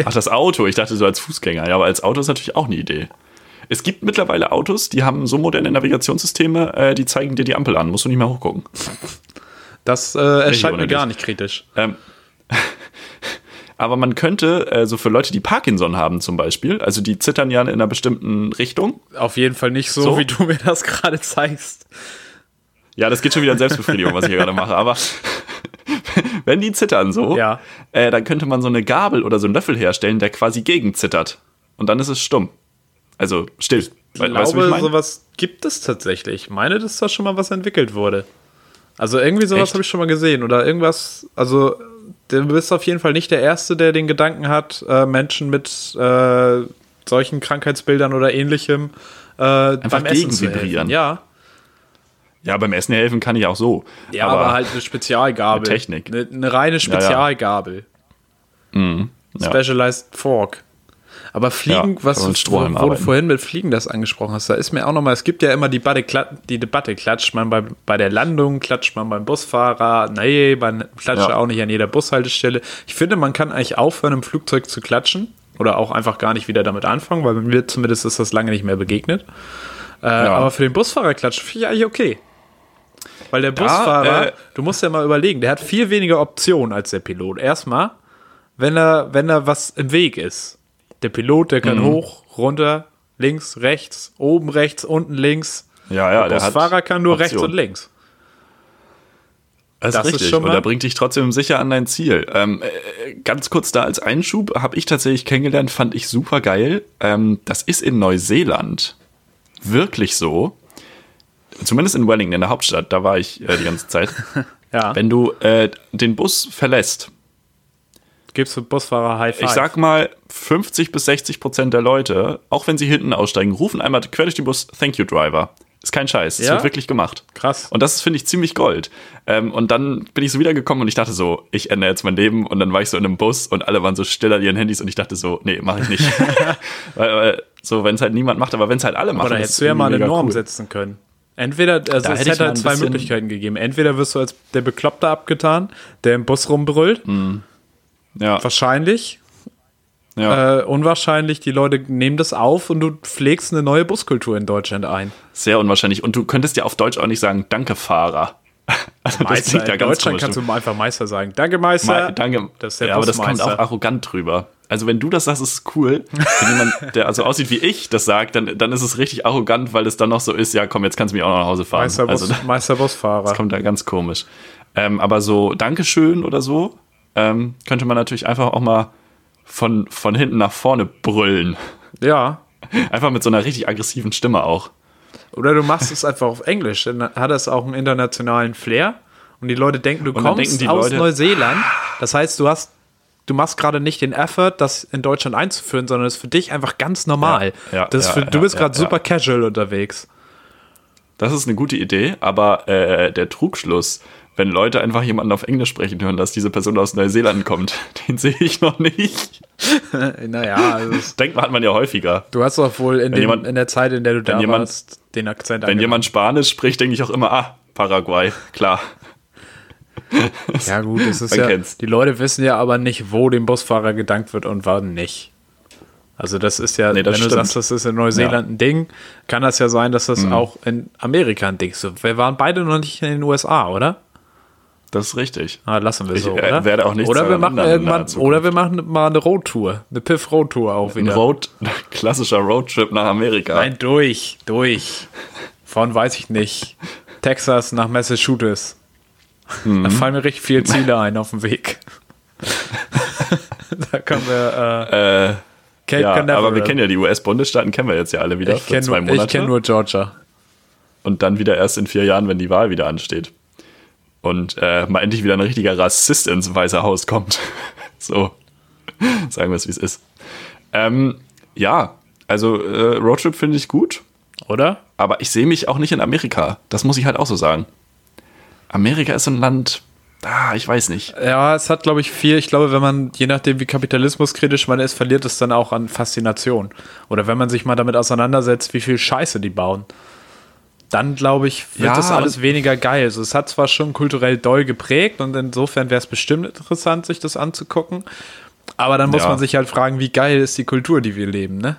Ach, das Auto. Ich dachte so als Fußgänger. Ja, aber als Auto ist natürlich auch eine Idee. Es gibt mittlerweile Autos, die haben so moderne Navigationssysteme, äh, die zeigen dir die Ampel an. Musst du nicht mehr hochgucken. Das äh, erscheint mir gar nicht kritisch. Ähm, aber man könnte, äh, so für Leute, die Parkinson haben zum Beispiel, also die zittern ja in einer bestimmten Richtung. Auf jeden Fall nicht so, So? wie du mir das gerade zeigst. Ja, das geht schon wieder in Selbstbefriedigung, was ich hier gerade mache. Aber wenn die zittern so, Ja. äh, dann könnte man so eine Gabel oder so einen Löffel herstellen, der quasi gegen zittert. Und dann ist es stumm. Also still. Ich We- glaube, wie ich mein? sowas gibt es tatsächlich. Ich meine, dass da schon mal was entwickelt wurde. Also irgendwie sowas habe ich schon mal gesehen. Oder irgendwas, also du bist auf jeden Fall nicht der Erste, der den Gedanken hat, äh, Menschen mit äh, solchen Krankheitsbildern oder ähnlichem äh, beim Essen zu helfen. Ja. Ja, beim Essen helfen kann ich auch so. Ja, aber, halt eine Spezialgabel. Mit Technik. Eine, eine reine Spezialgabel. ja. Specialized Fork. Aber Fliegen, Ja, was du, wo, wo du vorhin mit Fliegen das angesprochen hast, da ist mir auch nochmal, es gibt ja immer die, Debatte, die Debatte, klatscht man bei, bei der Landung, klatscht man beim Busfahrer, nee, man klatscht Ja. auch nicht an jeder Bushaltestelle. Ich finde, man kann eigentlich aufhören, im Flugzeug zu klatschen oder auch einfach gar nicht wieder damit anfangen, weil mir zumindest ist das lange nicht mehr begegnet. Äh, Aber für den Busfahrer klatschen finde ich eigentlich okay. Weil der Busfahrer, äh, du musst ja mal überlegen, der hat viel weniger Optionen als der Pilot. Erstmal, wenn er, wenn er was im Weg ist. Der Pilot, der kann mhm. hoch, runter, links, rechts, oben rechts, unten links. Ja, ja, der, der Fahrer kann nur Option. rechts und links. Das, das ist richtig. Ist schon mal und er bringt dich trotzdem sicher an dein Ziel. Ähm, äh, ganz kurz da als Einschub habe ich tatsächlich kennengelernt, fand ich super geil. Ähm, das ist in Neuseeland wirklich so. Zumindest in Wellington, in der Hauptstadt, da war ich äh, die ganze Zeit. ja. Wenn du äh, den Bus verlässt, gibst du Busfahrer High Five. Ich sag mal, 50 bis 60 Prozent der Leute, auch wenn sie hinten aussteigen, rufen einmal quer durch den Bus Thank you Driver. Ist kein Scheiß. Das ja? wird wirklich gemacht. Krass. Und das finde ich ziemlich Gold. Ähm, und dann bin ich so wiedergekommen und ich dachte so, ich ändere jetzt mein Leben. Und dann war ich so in einem Bus und alle waren so still an ihren Handys und ich dachte so, nee, mache ich nicht. weil, weil, so, wenn es halt niemand macht, aber wenn es halt alle machen. Oder hättest du ja mal eine Norm cool. setzen können. Entweder, also da es hätte halt zwei Möglichkeiten gegeben. Entweder wirst du als der Bekloppte abgetan, der im Bus rumbrüllt. Mm. Ja. Wahrscheinlich. Ja. Äh, unwahrscheinlich, die Leute nehmen das auf und du pflegst eine neue Buskultur in Deutschland ein. Sehr unwahrscheinlich. Und du könntest ja auf Deutsch auch nicht sagen, danke Fahrer. Also Meister, in Deutschland kannst du einfach Meister sagen. Danke, Meister. Me danke. Das ja, aber das kommt auch arrogant drüber. Also wenn du das sagst, ist es cool. Wenn jemand, der also aussieht wie ich, das sagt, dann, dann ist es richtig arrogant, weil es dann noch so ist, ja komm, jetzt kannst du mich auch noch nach Hause fahren. Meisterbus, also, Meisterbusfahrer. Das kommt da ganz komisch. Ähm, aber so Dankeschön oder so, ähm, könnte man natürlich einfach auch mal von, von hinten nach vorne brüllen. Ja. Einfach mit so einer richtig aggressiven Stimme auch. Oder du machst es einfach auf Englisch, dann hat es auch einen internationalen Flair und die Leute denken, du kommst aus Leute, Neuseeland. Das heißt, du hast du machst gerade nicht den Effort, das in Deutschland einzuführen, sondern es ist für dich einfach ganz normal. Ja, ja, ja, für, du bist gerade super casual unterwegs. Das ist eine gute Idee, aber äh, der Trugschluss, wenn Leute einfach jemanden auf Englisch sprechen hören, dass diese Person aus Neuseeland kommt, den sehe ich noch nicht. naja, also denkt man, hat man ja häufiger. Du hast doch wohl in, dem, jemand, in der Zeit, in der du da jemand, warst, den Akzent Wenn angenommen. jemand Spanisch spricht, denke ich auch immer, ah, Paraguay, klar. ja, gut, das ist ja. Kennt's. Die Leute wissen ja aber nicht, wo dem Busfahrer gedankt wird und wann nicht. Also das ist ja, nee, das wenn stimmt. du sagst, das ist in Neuseeland ja. ein Ding, kann das ja sein, dass das mhm. auch in Amerika ein Ding ist. Wir waren beide noch nicht in den USA, oder? Das ist richtig. Ah, lassen wir ich, so, äh, oder? Werde auch nicht oder wir machen irgendwann, oder wir machen mal eine Roadtour, eine Piff Roadtour auch wieder. Ein Road, klassischer Roadtrip nach Amerika. Nein, durch, durch. Von weiß ich nicht. Texas nach Massachusetts. Mhm. Da fallen mir richtig viele Ziele ein auf dem Weg. da können wir. Äh, äh, Cape ja, Canaveral. aber wir kennen ja die US-Bundesstaaten, kennen wir jetzt ja alle wieder ich zwei nur. Ich kenne nur Georgia. Und dann wieder erst in vier Jahren, wenn die Wahl wieder ansteht und äh, mal endlich wieder ein richtiger Rassist ins Weiße Haus kommt. so, sagen wir es, wie es ist. Ähm, ja, also äh, Roadtrip finde ich gut. Oder? Aber ich sehe mich auch nicht in Amerika. Das muss ich halt auch so sagen. Amerika ist so ein Land, ah, ich weiß nicht. Ja, es hat, glaube ich, viel. Ich glaube, wenn man, je nachdem, wie kapitalismuskritisch man ist, verliert es dann auch an Faszination. Oder wenn man sich mal damit auseinandersetzt, wie viel Scheiße die bauen dann glaube ich, wird ja, das alles weniger geil. Also, es hat zwar schon kulturell doll geprägt und insofern wäre es bestimmt interessant, sich das anzugucken. Aber dann muss ja. man sich halt fragen, wie geil ist die Kultur, die wir leben, ne?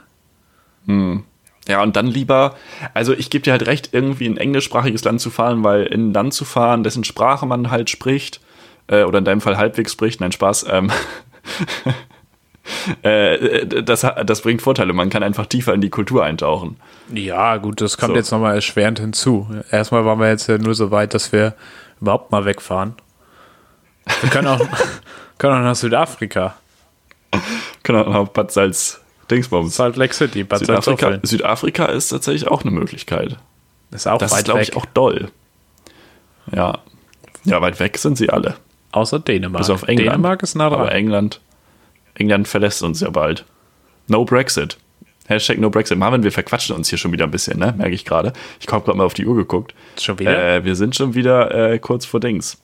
Hm. Ja, und dann lieber, also ich gebe dir halt recht, irgendwie in ein englischsprachiges Land zu fahren, weil in ein Land zu fahren, dessen Sprache man halt spricht, äh, oder in deinem Fall halbwegs spricht, nein, Spaß, ähm, äh, das, das bringt Vorteile. Man kann einfach tiefer in die Kultur eintauchen. Ja, gut, das kommt so. jetzt nochmal erschwerend hinzu. Erstmal waren wir jetzt ja nur so weit, dass wir überhaupt mal wegfahren. Wir können auch, können auch nach Südafrika. Können auch nach Bad Salz Dingsbums. Salt Lake City, Bad Südafrika, Südafrika ist tatsächlich auch eine Möglichkeit. Ist auch das weit ist, glaube ich, auch doll. Ja. Ja, weit weg sind sie alle. Außer Dänemark. Bis auf England. Dänemark ist nah dran. Aber England, England verlässt uns ja bald. No Brexit. Hashtag No Brexit. Marvin, wir verquatschen uns hier schon wieder ein bisschen, ne? Merke ich gerade. Ich habe gerade mal auf die Uhr geguckt. Schon wieder? Äh, wir sind schon wieder äh, kurz vor Dings.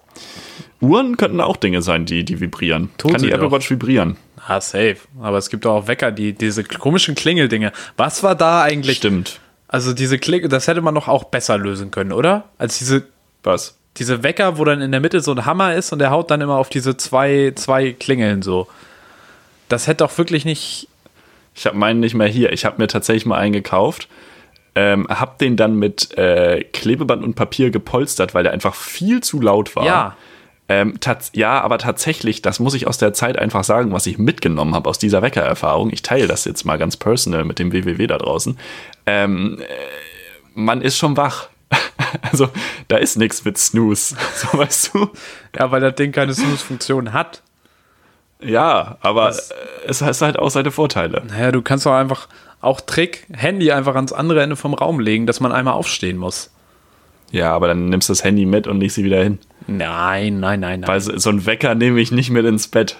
Uhren könnten auch Dinge sein, die, die vibrieren. Tut Kann die Apple Watch vibrieren? Ah, safe. Aber es gibt auch Wecker, die diese komischen Klingeldinge. Was war da eigentlich? Stimmt. Also diese Klingel, das hätte man doch auch besser lösen können, oder? Als diese. Was? Diese Wecker, wo dann in der Mitte so ein Hammer ist und der haut dann immer auf diese zwei, zwei Klingeln so. Das hätte doch wirklich nicht. Ich habe meinen nicht mehr hier. Ich habe mir tatsächlich mal einen gekauft. Ähm, hab den dann mit äh, Klebeband und Papier gepolstert, weil der einfach viel zu laut war. Ja. Ähm, ja, aber tatsächlich, das muss ich aus der Zeit einfach sagen, was ich mitgenommen habe aus dieser Weckererfahrung. Ich teile das jetzt mal ganz personal mit dem WWW da draußen. Ähm, äh, man ist schon wach. Also, da ist nichts mit Snooze, so weißt du. Ja, weil das Ding keine Snooze-Funktion hat. Ja, aber das, es hat halt auch seine Vorteile. Naja, du kannst doch einfach, auch Trick, Handy einfach ans andere Ende vom Raum legen, dass man einmal aufstehen muss. Ja, aber dann nimmst du das Handy mit und legst sie wieder hin. Nein, nein, nein, nein. Weil so ein Wecker nehme ich nicht mit ins Bett.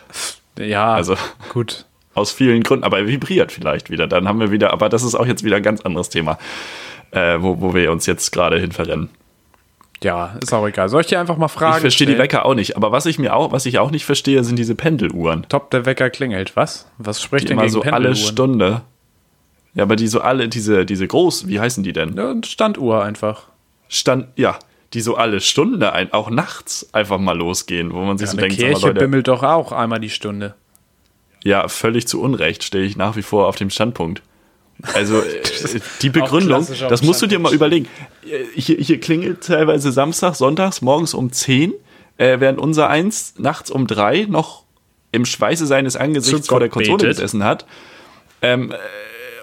Ja, also gut. Aus vielen Gründen, aber er vibriert vielleicht wieder. Dann haben wir wieder, aber das ist auch jetzt wieder ein ganz anderes Thema, äh, wo, wo wir uns jetzt gerade hin verrennen. Ja, ist auch egal. Soll ich dir einfach mal fragen? Ich verstehe die Wecker auch nicht. Aber was ich mir auch, was ich auch nicht verstehe, sind diese Pendeluhren. Top, der Wecker klingelt. Was? Was spricht die denn immer gegen so alle Stunde. Ja, aber die so alle, diese, diese groß, wie heißen die denn? Ja, Standuhr einfach. Stand, ja, die so alle Stunde, ein, auch nachts einfach mal losgehen, wo man sich ja, so denkt, Kirche Leute, bimmelt doch auch einmal die Stunde. Ja, völlig zu Unrecht stehe ich nach wie vor auf dem Standpunkt. Also äh, die Begründung, das musst du dir mal überlegen. Hier, hier klingelt teilweise Samstag, Sonntags morgens um 10, äh, während unser eins nachts um 3 noch im Schweiße seines Angesichts vor der Konsole gesessen hat. Ähm, äh,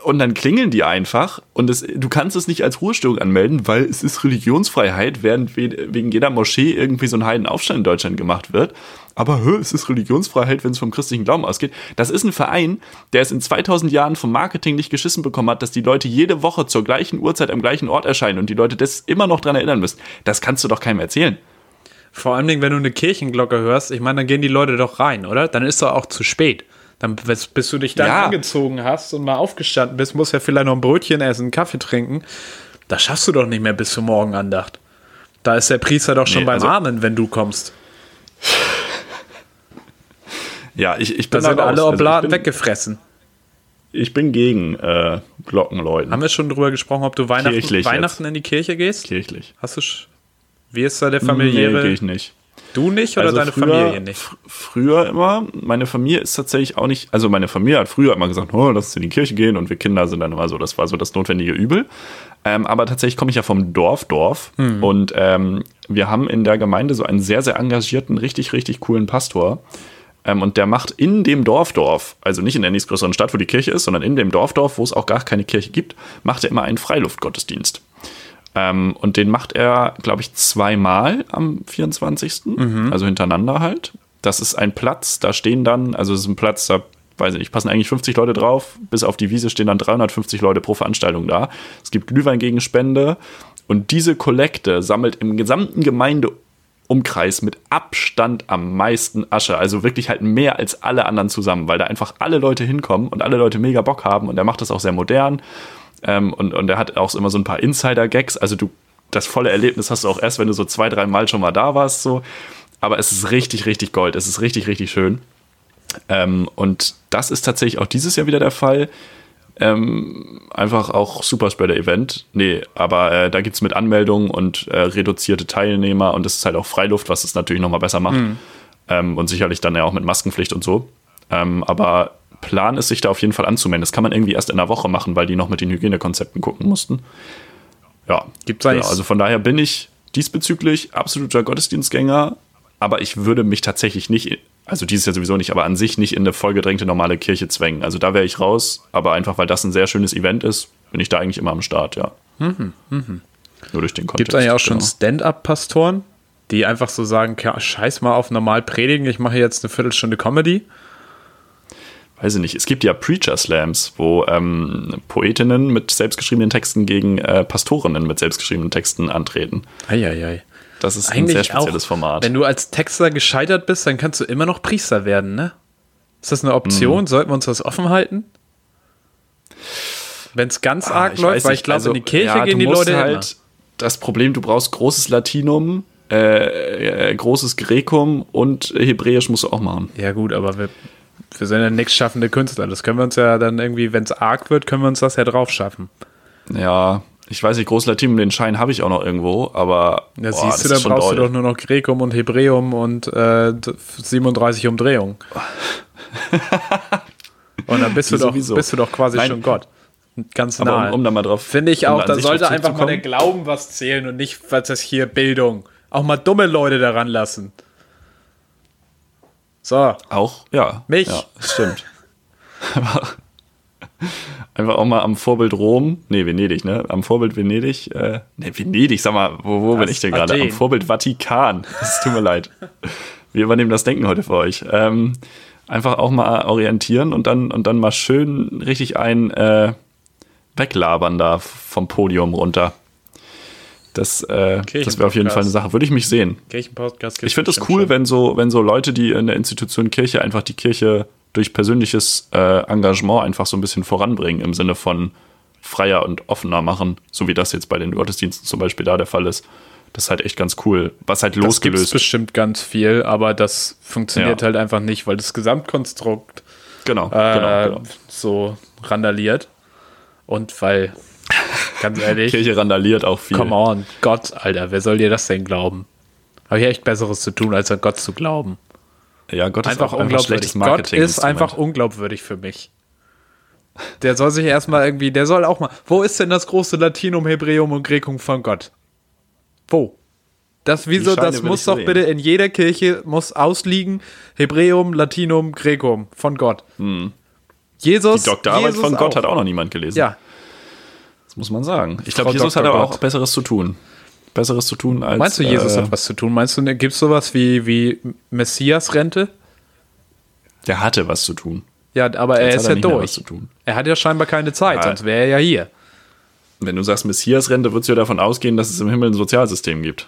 und dann klingeln die einfach und es, du kannst es nicht als Ruhestörung anmelden, weil es ist Religionsfreiheit, während wegen jeder Moschee irgendwie so ein Heidenaufstand in Deutschland gemacht wird. Aber hö, es ist Religionsfreiheit, wenn es vom christlichen Glauben ausgeht. Das ist ein Verein, der es in 2000 Jahren vom Marketing nicht geschissen bekommen hat, dass die Leute jede Woche zur gleichen Uhrzeit am gleichen Ort erscheinen und die Leute das immer noch dran erinnern müssen. Das kannst du doch keinem erzählen. Vor allen Dingen, wenn du eine Kirchenglocke hörst, ich meine, dann gehen die Leute doch rein, oder? Dann ist doch auch zu spät. Dann, bis du dich dann ja. angezogen hast und mal aufgestanden bist, musst ja vielleicht noch ein Brötchen essen, einen Kaffee trinken. Das schaffst du doch nicht mehr bis zur Morgenandacht. Da ist der Priester doch schon nee, beim also, Amen, wenn du kommst. Ja, ich, ich bin da sind alle Obladen also weggefressen. Ich bin gegen äh, Glockenläuten. Haben wir schon drüber gesprochen, ob du Weihnachten, Weihnachten in die Kirche gehst? Kirchlich. Hast du. Wie ist da der familiäre? Nee, gehe ich nicht. Du nicht oder also deine früher, Familie nicht? Früher immer. Meine Familie ist tatsächlich auch nicht. Also meine Familie hat früher immer gesagt, oh, lass uns in die Kirche gehen und wir Kinder sind dann immer so. Das war so das notwendige Übel. Ähm, aber tatsächlich komme ich ja vom Dorf, Dorf. Hm. Und ähm, wir haben in der Gemeinde so einen sehr, sehr engagierten, richtig, richtig coolen Pastor. Ähm, und der macht in dem Dorfdorf, also nicht in der nächstgrößeren Stadt, wo die Kirche ist, sondern in dem Dorfdorf, wo es auch gar keine Kirche gibt, macht er immer einen Freiluftgottesdienst. Ähm, und den macht er, glaube ich, zweimal am 24. Mhm. Also hintereinander halt. Das ist ein Platz, da stehen dann, also es ist ein Platz, da weiß ich nicht, passen eigentlich 50 Leute drauf. Bis auf die Wiese stehen dann 350 Leute pro Veranstaltung da. Es gibt Glühwein gegen Spende. Und diese Kollekte sammelt im gesamten Gemeindeumkreis mit Abstand am meisten Asche. Also wirklich halt mehr als alle anderen zusammen, weil da einfach alle Leute hinkommen und alle Leute mega Bock haben. Und er macht das auch sehr modern. Ähm, und, und er hat auch immer so ein paar Insider-Gags. Also du, das volle Erlebnis hast du auch erst, wenn du so zwei, drei Mal schon mal da warst. So. Aber es ist richtig, richtig Gold. Es ist richtig, richtig schön. Ähm, und das ist tatsächlich auch dieses Jahr wieder der Fall. Ähm, einfach auch Superspreader-Event. Nee, aber äh, da gibt es mit Anmeldungen und äh, reduzierte Teilnehmer und es ist halt auch Freiluft, was es natürlich nochmal besser macht. Mhm. Ähm, und sicherlich dann ja auch mit Maskenpflicht und so. Ähm, aber Plan ist, sich da auf jeden Fall anzumelden. Das kann man irgendwie erst in einer Woche machen, weil die noch mit den Hygienekonzepten gucken mussten. Ja, gibt's genau. Also von daher bin ich diesbezüglich absoluter Gottesdienstgänger, aber ich würde mich tatsächlich nicht, also dieses Jahr sowieso nicht, aber an sich nicht in eine vollgedrängte normale Kirche zwängen. Also da wäre ich raus, aber einfach weil das ein sehr schönes Event ist, bin ich da eigentlich immer am Start, ja. Mhm, mh. Nur durch den Kontext. Gibt es eigentlich auch schon genau. Stand-up-Pastoren, die einfach so sagen, scheiß mal auf normal predigen, ich mache jetzt eine Viertelstunde Comedy? Weiß ich nicht, es gibt ja Preacher Slams, wo ähm, Poetinnen mit selbstgeschriebenen Texten gegen äh, Pastorinnen mit selbstgeschriebenen Texten antreten. Eieiei. Das ist Eigentlich ein sehr spezielles auch, Format. Wenn du als Texter gescheitert bist, dann kannst du immer noch Priester werden, ne? Ist das eine Option? Mhm. Sollten wir uns das offen halten? Wenn es ganz ah, arg läuft, weil ich glaube, also, in die Kirche ja, gehen die Leute halt. Immer. Das Problem, du brauchst großes Latinum, äh, äh, großes Grekum und Hebräisch musst du auch machen. Ja, gut, aber wir wir sind ja nichts schaffende Künstler. Das können wir uns ja dann irgendwie, wenn es arg wird, können wir uns das ja drauf schaffen. Ja, ich weiß nicht, Großlatin, den Schein habe ich auch noch irgendwo, aber. Ja, boah, siehst du, dann brauchst doll. du doch nur noch Grekum und Hebräum und äh, 37 Umdrehungen. und dann bist du, doch, bist du doch quasi Nein. schon Gott. Ganz nah. Um, um, da mal drauf. Finde ich auch, um da sollte einfach mal der Glauben was zählen und nicht, was das hier Bildung. Auch mal dumme Leute daran lassen. So. Auch, ja. Mich. Ja, stimmt. Einfach auch mal am Vorbild Rom, nee, Venedig, ne? Am Vorbild Venedig, äh, ne, Venedig, sag mal, wo, wo bin ich denn gerade? Am Vorbild Vatikan. Es tut mir leid. Wir übernehmen das Denken heute für euch. Ähm, einfach auch mal orientieren und dann, und dann mal schön richtig ein äh, weglabern da vom Podium runter. Das, äh, das wäre auf jeden Fall eine Sache. Würde ich mich sehen. Kirchenpodcast ich finde es cool, wenn so, wenn so Leute, die in der Institution Kirche einfach die Kirche durch persönliches äh, Engagement einfach so ein bisschen voranbringen im Sinne von freier und offener machen, so wie das jetzt bei den Gottesdiensten zum Beispiel da der Fall ist. Das ist halt echt ganz cool. Was halt losgelöst. Das bestimmt ganz viel, aber das funktioniert ja. halt einfach nicht, weil das Gesamtkonstrukt genau, äh, genau, genau. so randaliert. Und weil, ganz ehrlich. Kirche randaliert auch viel. Come on, Gott, Alter, wer soll dir das denn glauben? Habe ich echt Besseres zu tun, als an Gott zu glauben. Ja, Gott einfach ist auch unglaubwürdig. Gott ist einfach unglaubwürdig für mich. Der soll sich erstmal irgendwie, der soll auch mal. Wo ist denn das große Latinum, Hebräum und Grekum von Gott? Wo? Das wieso, das muss doch sehen. bitte in jeder Kirche muss ausliegen. Hebräum, Latinum, Grekum von Gott. Hm. Jesus. Die Doktorarbeit Jesus von Gott auch. hat auch noch niemand gelesen. Ja. Das muss man sagen. Ich glaube, Jesus Dr. hat aber auch Besseres zu tun. Besseres zu tun als. Meinst du, Jesus äh, hat was zu tun? Meinst du, gibt es sowas wie, wie Messias-Rente? Der hatte was zu tun. Ja, aber Jetzt er ist ja durch. Er hat ja scheinbar keine Zeit, ja. sonst wäre er ja hier. Wenn du sagst Messias-Rente, würdest du ja davon ausgehen, dass es im Himmel ein Sozialsystem gibt.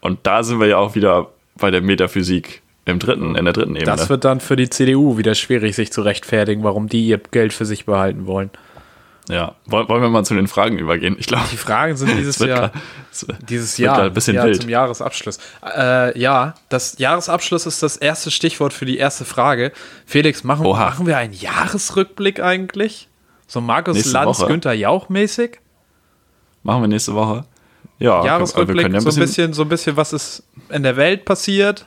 Und da sind wir ja auch wieder bei der Metaphysik im dritten, in der dritten Ebene. Das wird dann für die CDU wieder schwierig, sich zu rechtfertigen, warum die ihr Geld für sich behalten wollen. Ja, wollen wir mal zu den Fragen übergehen? Ich glaube, die Fragen sind dieses Jahr, dieses Jahr, ein bisschen ja, wild. zum Jahresabschluss. Äh, ja, das Jahresabschluss ist das erste Stichwort für die erste Frage. Felix, machen, machen wir einen Jahresrückblick eigentlich? So Markus nächste Lanz, Woche. Günther Jauch mäßig? Machen wir nächste Woche. Ja, Jahresrückblick, ja ein so ein bisschen, so ein bisschen, was ist in der Welt passiert,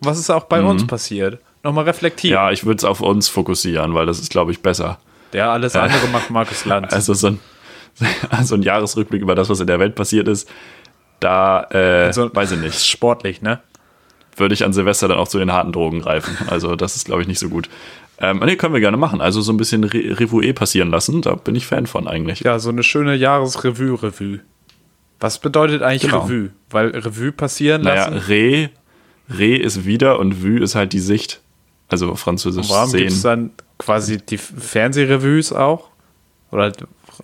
was ist auch bei mhm. uns passiert. Nochmal reflektieren. Ja, ich würde es auf uns fokussieren, weil das ist, glaube ich, besser. Der alles andere macht Markus Lanz. Also so ein, also ein Jahresrückblick über das, was in der Welt passiert ist, da äh, also, weiß ich nicht. Sportlich, ne? Würde ich an Silvester dann auch zu den harten Drogen greifen. Also das ist, glaube ich, nicht so gut. Ähm, nee, können wir gerne machen. Also so ein bisschen Re Revue passieren lassen. Da bin ich Fan von eigentlich. Ja, so eine schöne Jahresrevue-Revue. Was bedeutet eigentlich genau. Revue? Weil Revue passieren lassen. Naja, Re, Re ist wieder und Vue ist halt die Sicht. Also französisch warum sehen. Warum dann quasi die Fernsehrevues auch? Oder?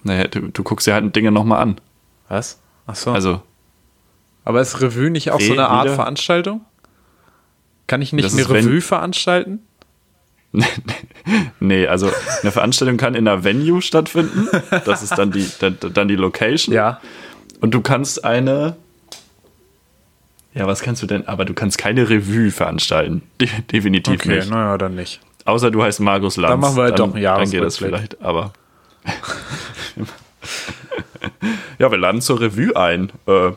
Naja, du, du guckst dir halt Dinge nochmal an. Was? Ach so. Also. Aber ist Revue nicht auch so eine Art wieder? Veranstaltung? Kann ich nicht das eine Revue veranstalten? nee, also eine Veranstaltung kann in einer Venue stattfinden. Das ist dann die, dann, dann die Location. Ja. Und du kannst eine. Ja, was kannst du denn? Aber du kannst keine Revue veranstalten. De definitiv okay, nicht. Okay, naja, dann nicht. Außer du heißt Markus Lanz. Dann machen wir halt dann, doch ein Dann geht das vielleicht, aber. ja, wir laden zur Revue ein. Äh,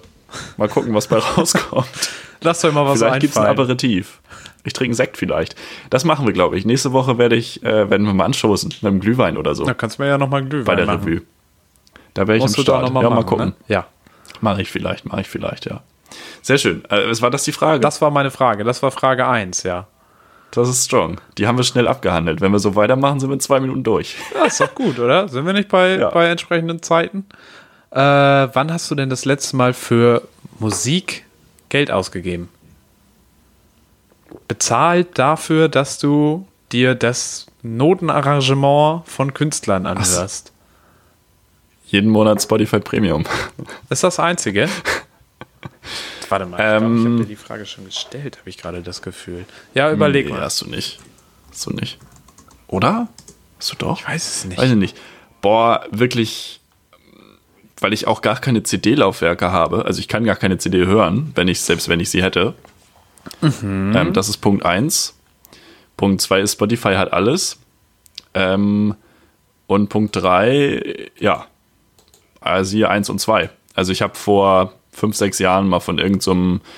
mal gucken, was bei rauskommt. Lass doch mal was Vielleicht gibt es ein Aperitif. Ich trinke einen Sekt vielleicht. Das machen wir, glaube ich. Nächste Woche werde ich, äh, werden wir mal anstoßen mit einem Glühwein oder so. Da kannst du mir ja nochmal Glühwein Bei der machen. Revue. Da werde ich Musst im Start. Ja, machen, mal gucken. Ne? Ja. Mache ich vielleicht, mache ich vielleicht, ja. Sehr schön. Äh, war das die Frage? Das war meine Frage. Das war Frage 1, ja. Das ist strong. Die haben wir schnell abgehandelt. Wenn wir so weitermachen, sind wir in zwei Minuten durch. Ja, ist doch gut, oder? Sind wir nicht bei, ja. bei entsprechenden Zeiten? Äh, wann hast du denn das letzte Mal für Musik Geld ausgegeben? Bezahlt dafür, dass du dir das Notenarrangement von Künstlern anhörst. Jeden Monat Spotify Premium. Ist das einzige? Warte mal, ich, ähm, ich habe dir die Frage schon gestellt, habe ich gerade das Gefühl. Ja, überleg nee, mal. Hast du nicht. Hast du nicht. Oder? Hast du doch? Ich weiß es nicht. Weiß ich nicht. Boah, wirklich, weil ich auch gar keine CD-Laufwerke habe. Also ich kann gar keine CD hören, wenn ich, selbst wenn ich sie hätte. Mhm. Ähm, das ist Punkt 1. Punkt 2 ist, Spotify hat alles. Ähm, und Punkt 3, ja, also hier 1 und 2. Also ich habe vor fünf, sechs Jahren mal von irgendeinem so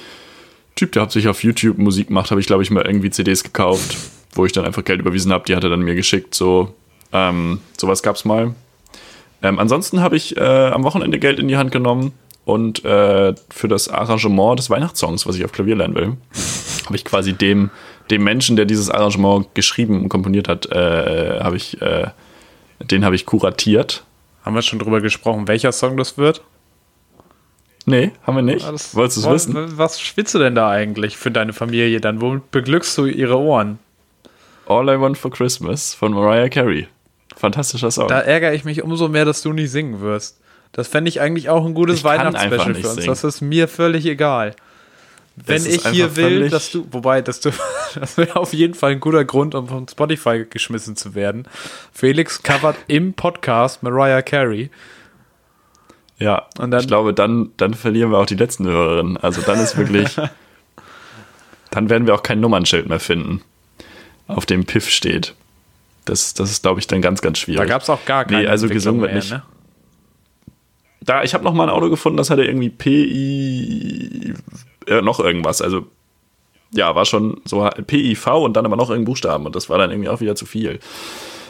Typ, der hauptsächlich auf YouTube Musik macht, habe ich, glaube ich, mal irgendwie CDs gekauft, wo ich dann einfach Geld überwiesen habe. Die hat er dann mir geschickt. So, ähm, sowas gab es mal. Ähm, ansonsten habe ich äh, am Wochenende Geld in die Hand genommen und äh, für das Arrangement des Weihnachtssongs, was ich auf Klavier lernen will, habe ich quasi dem, dem Menschen, der dieses Arrangement geschrieben und komponiert hat, äh, habe ich, äh, den habe ich kuratiert. Haben wir schon drüber gesprochen, welcher Song das wird? Nee, haben wir nicht. Ja, Wolltest du es wissen? Was schwitzt du denn da eigentlich für deine Familie dann? Womit beglückst du ihre Ohren? All I Want for Christmas von Mariah Carey. Fantastischer Song. Da ärgere ich mich umso mehr, dass du nicht singen wirst. Das fände ich eigentlich auch ein gutes Weihnachtsspecial für uns. Singen. Das ist mir völlig egal. Wenn ich hier will, dass du, wobei, dass du, das wäre auf jeden Fall ein guter Grund, um von Spotify geschmissen zu werden. Felix covert im Podcast Mariah Carey. Ja, und dann, ich glaube, dann, dann verlieren wir auch die letzten Hörerinnen. Also dann ist wirklich, dann werden wir auch kein Nummernschild mehr finden, auf dem Piff steht. Das, das ist, glaube ich, dann ganz, ganz schwierig. Da gab es auch gar keine nee, also gesungen wird nicht. Ne? Da, ich habe noch mal ein Auto gefunden, das hatte irgendwie PI, äh, noch irgendwas. Also ja, war schon so PIV und dann aber noch irgendein Buchstaben und das war dann irgendwie auch wieder zu viel.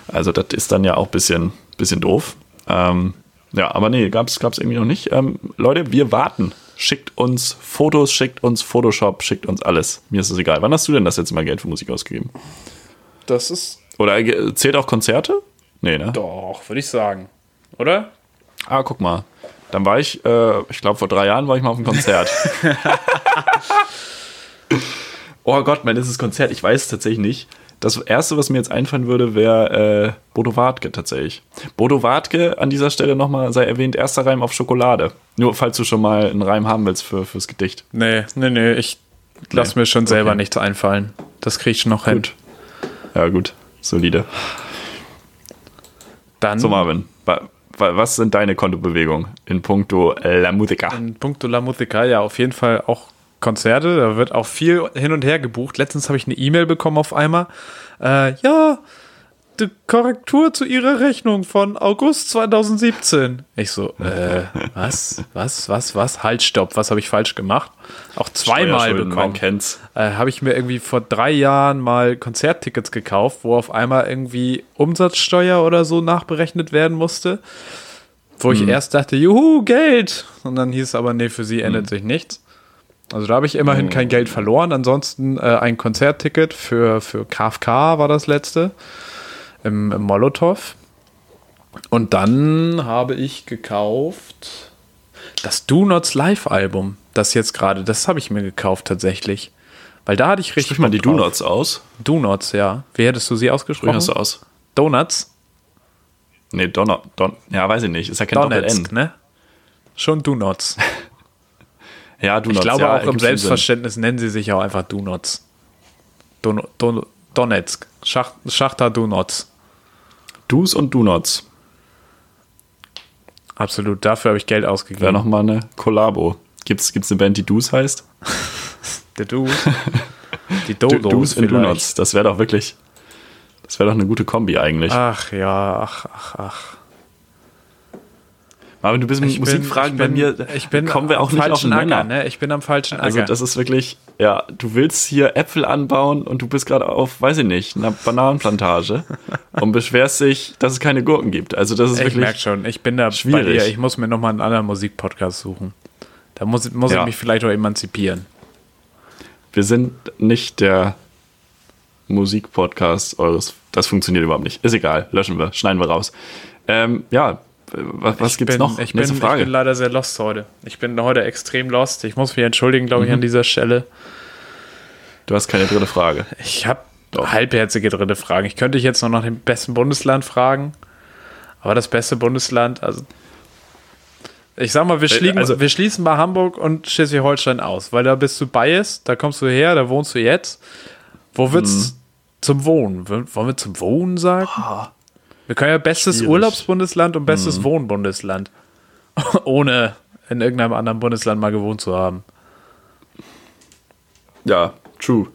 Also das ist dann ja auch ein bisschen, bisschen doof. Ähm, ja, aber nee, gab es irgendwie noch nicht. Ähm, Leute, wir warten. Schickt uns Fotos, schickt uns Photoshop, schickt uns alles. Mir ist es egal. Wann hast du denn das jetzt mal Geld für Musik ausgegeben? Das ist. Oder äh, zählt auch Konzerte? Nee, ne? Doch, würde ich sagen. Oder? Ah, guck mal. Dann war ich, äh, ich glaube, vor drei Jahren war ich mal auf einem Konzert. oh Gott, mein letztes Konzert, ich weiß es tatsächlich nicht. Das erste, was mir jetzt einfallen würde, wäre äh, Bodo Wartke tatsächlich. Bodo Wartke, an dieser Stelle nochmal sei erwähnt, erster Reim auf Schokolade. Nur falls du schon mal einen Reim haben willst für, fürs Gedicht. Nee, nee, nee, ich lass nee. mir schon selber okay. nichts einfallen. Das krieg ich noch gut. hin. Ja, gut. Solide. Dann. So, Marvin, was sind deine Kontobewegungen in puncto La Musica? In puncto La Musica, ja, auf jeden Fall auch Konzerte, da wird auch viel hin und her gebucht. Letztens habe ich eine E-Mail bekommen auf einmal. Äh, ja, die Korrektur zu ihrer Rechnung von August 2017. Ich so, äh, was, was, was, was? Halt, stopp, was habe ich falsch gemacht? Auch zweimal bekommen. Äh, habe ich mir irgendwie vor drei Jahren mal Konzerttickets gekauft, wo auf einmal irgendwie Umsatzsteuer oder so nachberechnet werden musste. Wo ich hm. erst dachte, juhu, Geld. Und dann hieß es aber, nee, für sie ändert hm. sich nichts. Also da habe ich immerhin kein Geld verloren. Ansonsten äh, ein Konzertticket für, für KFK war das letzte im, im Molotow. Und dann habe ich gekauft das Do Nots Live-Album. Das jetzt gerade, das habe ich mir gekauft tatsächlich. Weil da hatte ich richtig. Sprich mal die Do Nots aus. Do Nots, ja. Wie hättest du sie ausgesprochen? Wie hast du aus? Donuts? Nee, Donut. Don, ja, weiß ich nicht. Ist ja kein Doppel-N. ne? Schon Do Nots. Ja, Donuts. Ich glaube, ja, auch im Selbstverständnis nennen sie sich auch einfach Donuts. Don, Don, Donetsk. Schach, Schachter Donuts. Do's und Donuts. Absolut, dafür habe ich Geld ausgegeben. Wäre nochmal eine Kollabo. Gibt es eine Band, die Do's heißt? Der Do. Die Dodos Do's und Donuts. Das wäre doch wirklich. Das wäre doch eine gute Kombi eigentlich. Ach ja, ach, ach, ach. Aber du bist mit Musikfragen bei mir, ich bin kommen wir auch nicht auf den Acker, ne? Ich bin am falschen Acker. Also das ist wirklich, ja, du willst hier Äpfel anbauen und du bist gerade auf, weiß ich nicht, einer Bananenplantage und beschwerst dich, dass es keine Gurken gibt. Also das ist ich wirklich Ich merke schon, ich bin da schwierig. bei dir. Ich muss mir nochmal einen anderen Musikpodcast suchen. Da muss, muss ja. ich mich vielleicht auch emanzipieren. Wir sind nicht der Musikpodcast eures. Das funktioniert überhaupt nicht. Ist egal, löschen wir, schneiden wir raus. Ähm, ja, was, was gibt es noch? Ich bin, ich bin, leider sehr lost heute. Ich bin heute extrem lost. Ich muss mich entschuldigen, glaube ich, mhm. an dieser Stelle. Du hast keine dritte Frage. Ich habe halbherzige dritte Fragen. Ich könnte dich jetzt noch nach dem besten Bundesland fragen. Aber das beste Bundesland, also ich sag mal, wir, äh, schließen, also, wir schließen bei Hamburg und Schleswig-Holstein aus, weil da bist du biased, da kommst du her, da wohnst du jetzt. Wo wird's mhm. zum Wohnen? Wollen wir zum Wohnen sagen? Oh. Wir können ja bestes Schwierig. Urlaubsbundesland und bestes mhm. Wohnbundesland. Ohne in irgendeinem anderen Bundesland mal gewohnt zu haben. Ja, true.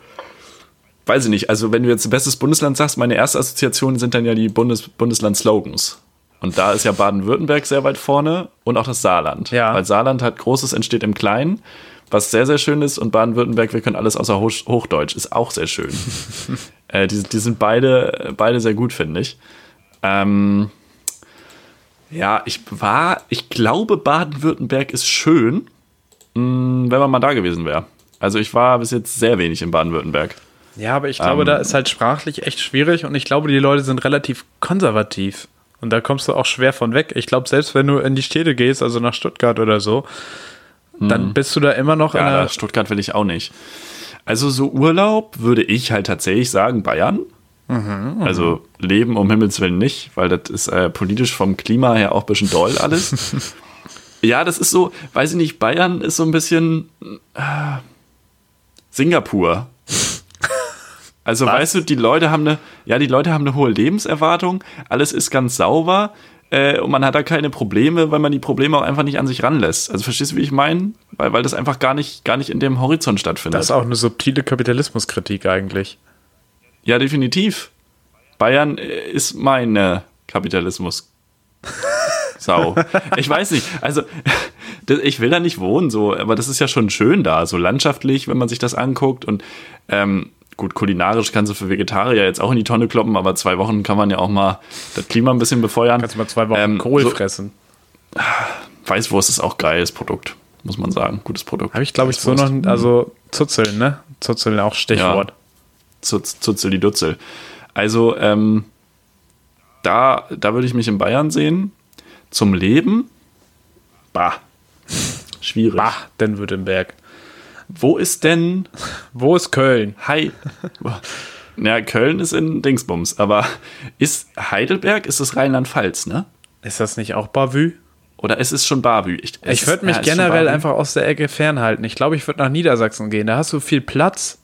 Weiß ich nicht. Also, wenn du jetzt bestes Bundesland sagst, meine erste Assoziation sind dann ja die Bundes Bundesland-Slogans. Und da ist ja Baden-Württemberg sehr weit vorne und auch das Saarland. Ja. Weil Saarland hat Großes entsteht im Kleinen, was sehr, sehr schön ist. Und Baden-Württemberg, wir können alles außer Hochdeutsch, ist auch sehr schön. äh, die, die sind beide, beide sehr gut, finde ich. Ähm, ja, ich war, ich glaube, Baden-Württemberg ist schön, mh, mm, wenn man mal da gewesen wäre. Also ich war bis jetzt sehr wenig in Baden-Württemberg. Ja, aber ich glaube, ähm, da ist halt sprachlich echt schwierig und ich glaube, die Leute sind relativ konservativ. Und da kommst du auch schwer von weg. Ich glaube, selbst wenn du in die Städte gehst, also nach Stuttgart oder so, dann mhm. bist du da immer noch ja, in der Stuttgart will ich auch nicht. Also so Urlaub würde ich halt tatsächlich sagen Bayern. Mhm, also Leben um Himmels Willen nicht, weil das ist äh, politisch vom Klima her auch ein bisschen doll alles. ja, das ist so, weiß ich nicht, Bayern ist so ein bisschen äh, Singapur. Also Was? weißt du, die Leute haben eine, ja, die Leute haben eine hohe Lebenserwartung, alles ist ganz sauber äh, und man hat da keine Probleme, weil man die Probleme auch einfach nicht an sich ranlässt. Also verstehst du, wie ich meine? Weil, weil das einfach gar nicht, gar nicht in dem Horizont stattfindet. Das ist auch eine subtile Kapitalismuskritik eigentlich. Ja, definitiv. Bayern äh, ist meine Kapitalismus. Sau. Ich weiß nicht. Also, ich will da nicht wohnen, so, aber das ist ja schon schön da, so landschaftlich, wenn man sich das anguckt. Und ähm, gut, kulinarisch kannst du für Vegetarier jetzt auch in die Tonne kloppen, aber zwei Wochen kann man ja auch mal das Klima ein bisschen befeuern. Kannst du mal zwei Wochen ähm, Kohl so, fressen. Weißwurst ist auch geiles Produkt, muss man sagen. Gutes Produkt. Habe ich, glaube ich, so noch, also Zuzeln, ne? Zuzeln auch Stichwort. Ja. Zutz, Zutzel die Dutzel. Also, ähm, da, da würde ich mich in Bayern sehen. Zum Leben, bah, schwierig. Bah, den Württemberg. Wo ist denn. Wo ist Köln? Hi. Ja, Köln ist in Dingsbums, aber ist Heidelberg, ist das Rheinland-Pfalz, ne? Ist das nicht auch Bavü? Oder ist es schon Bavü? Ich, ich würde mich ja, generell einfach aus der Ecke fernhalten. Ich glaube, ich würde nach Niedersachsen gehen. Da hast du viel Platz.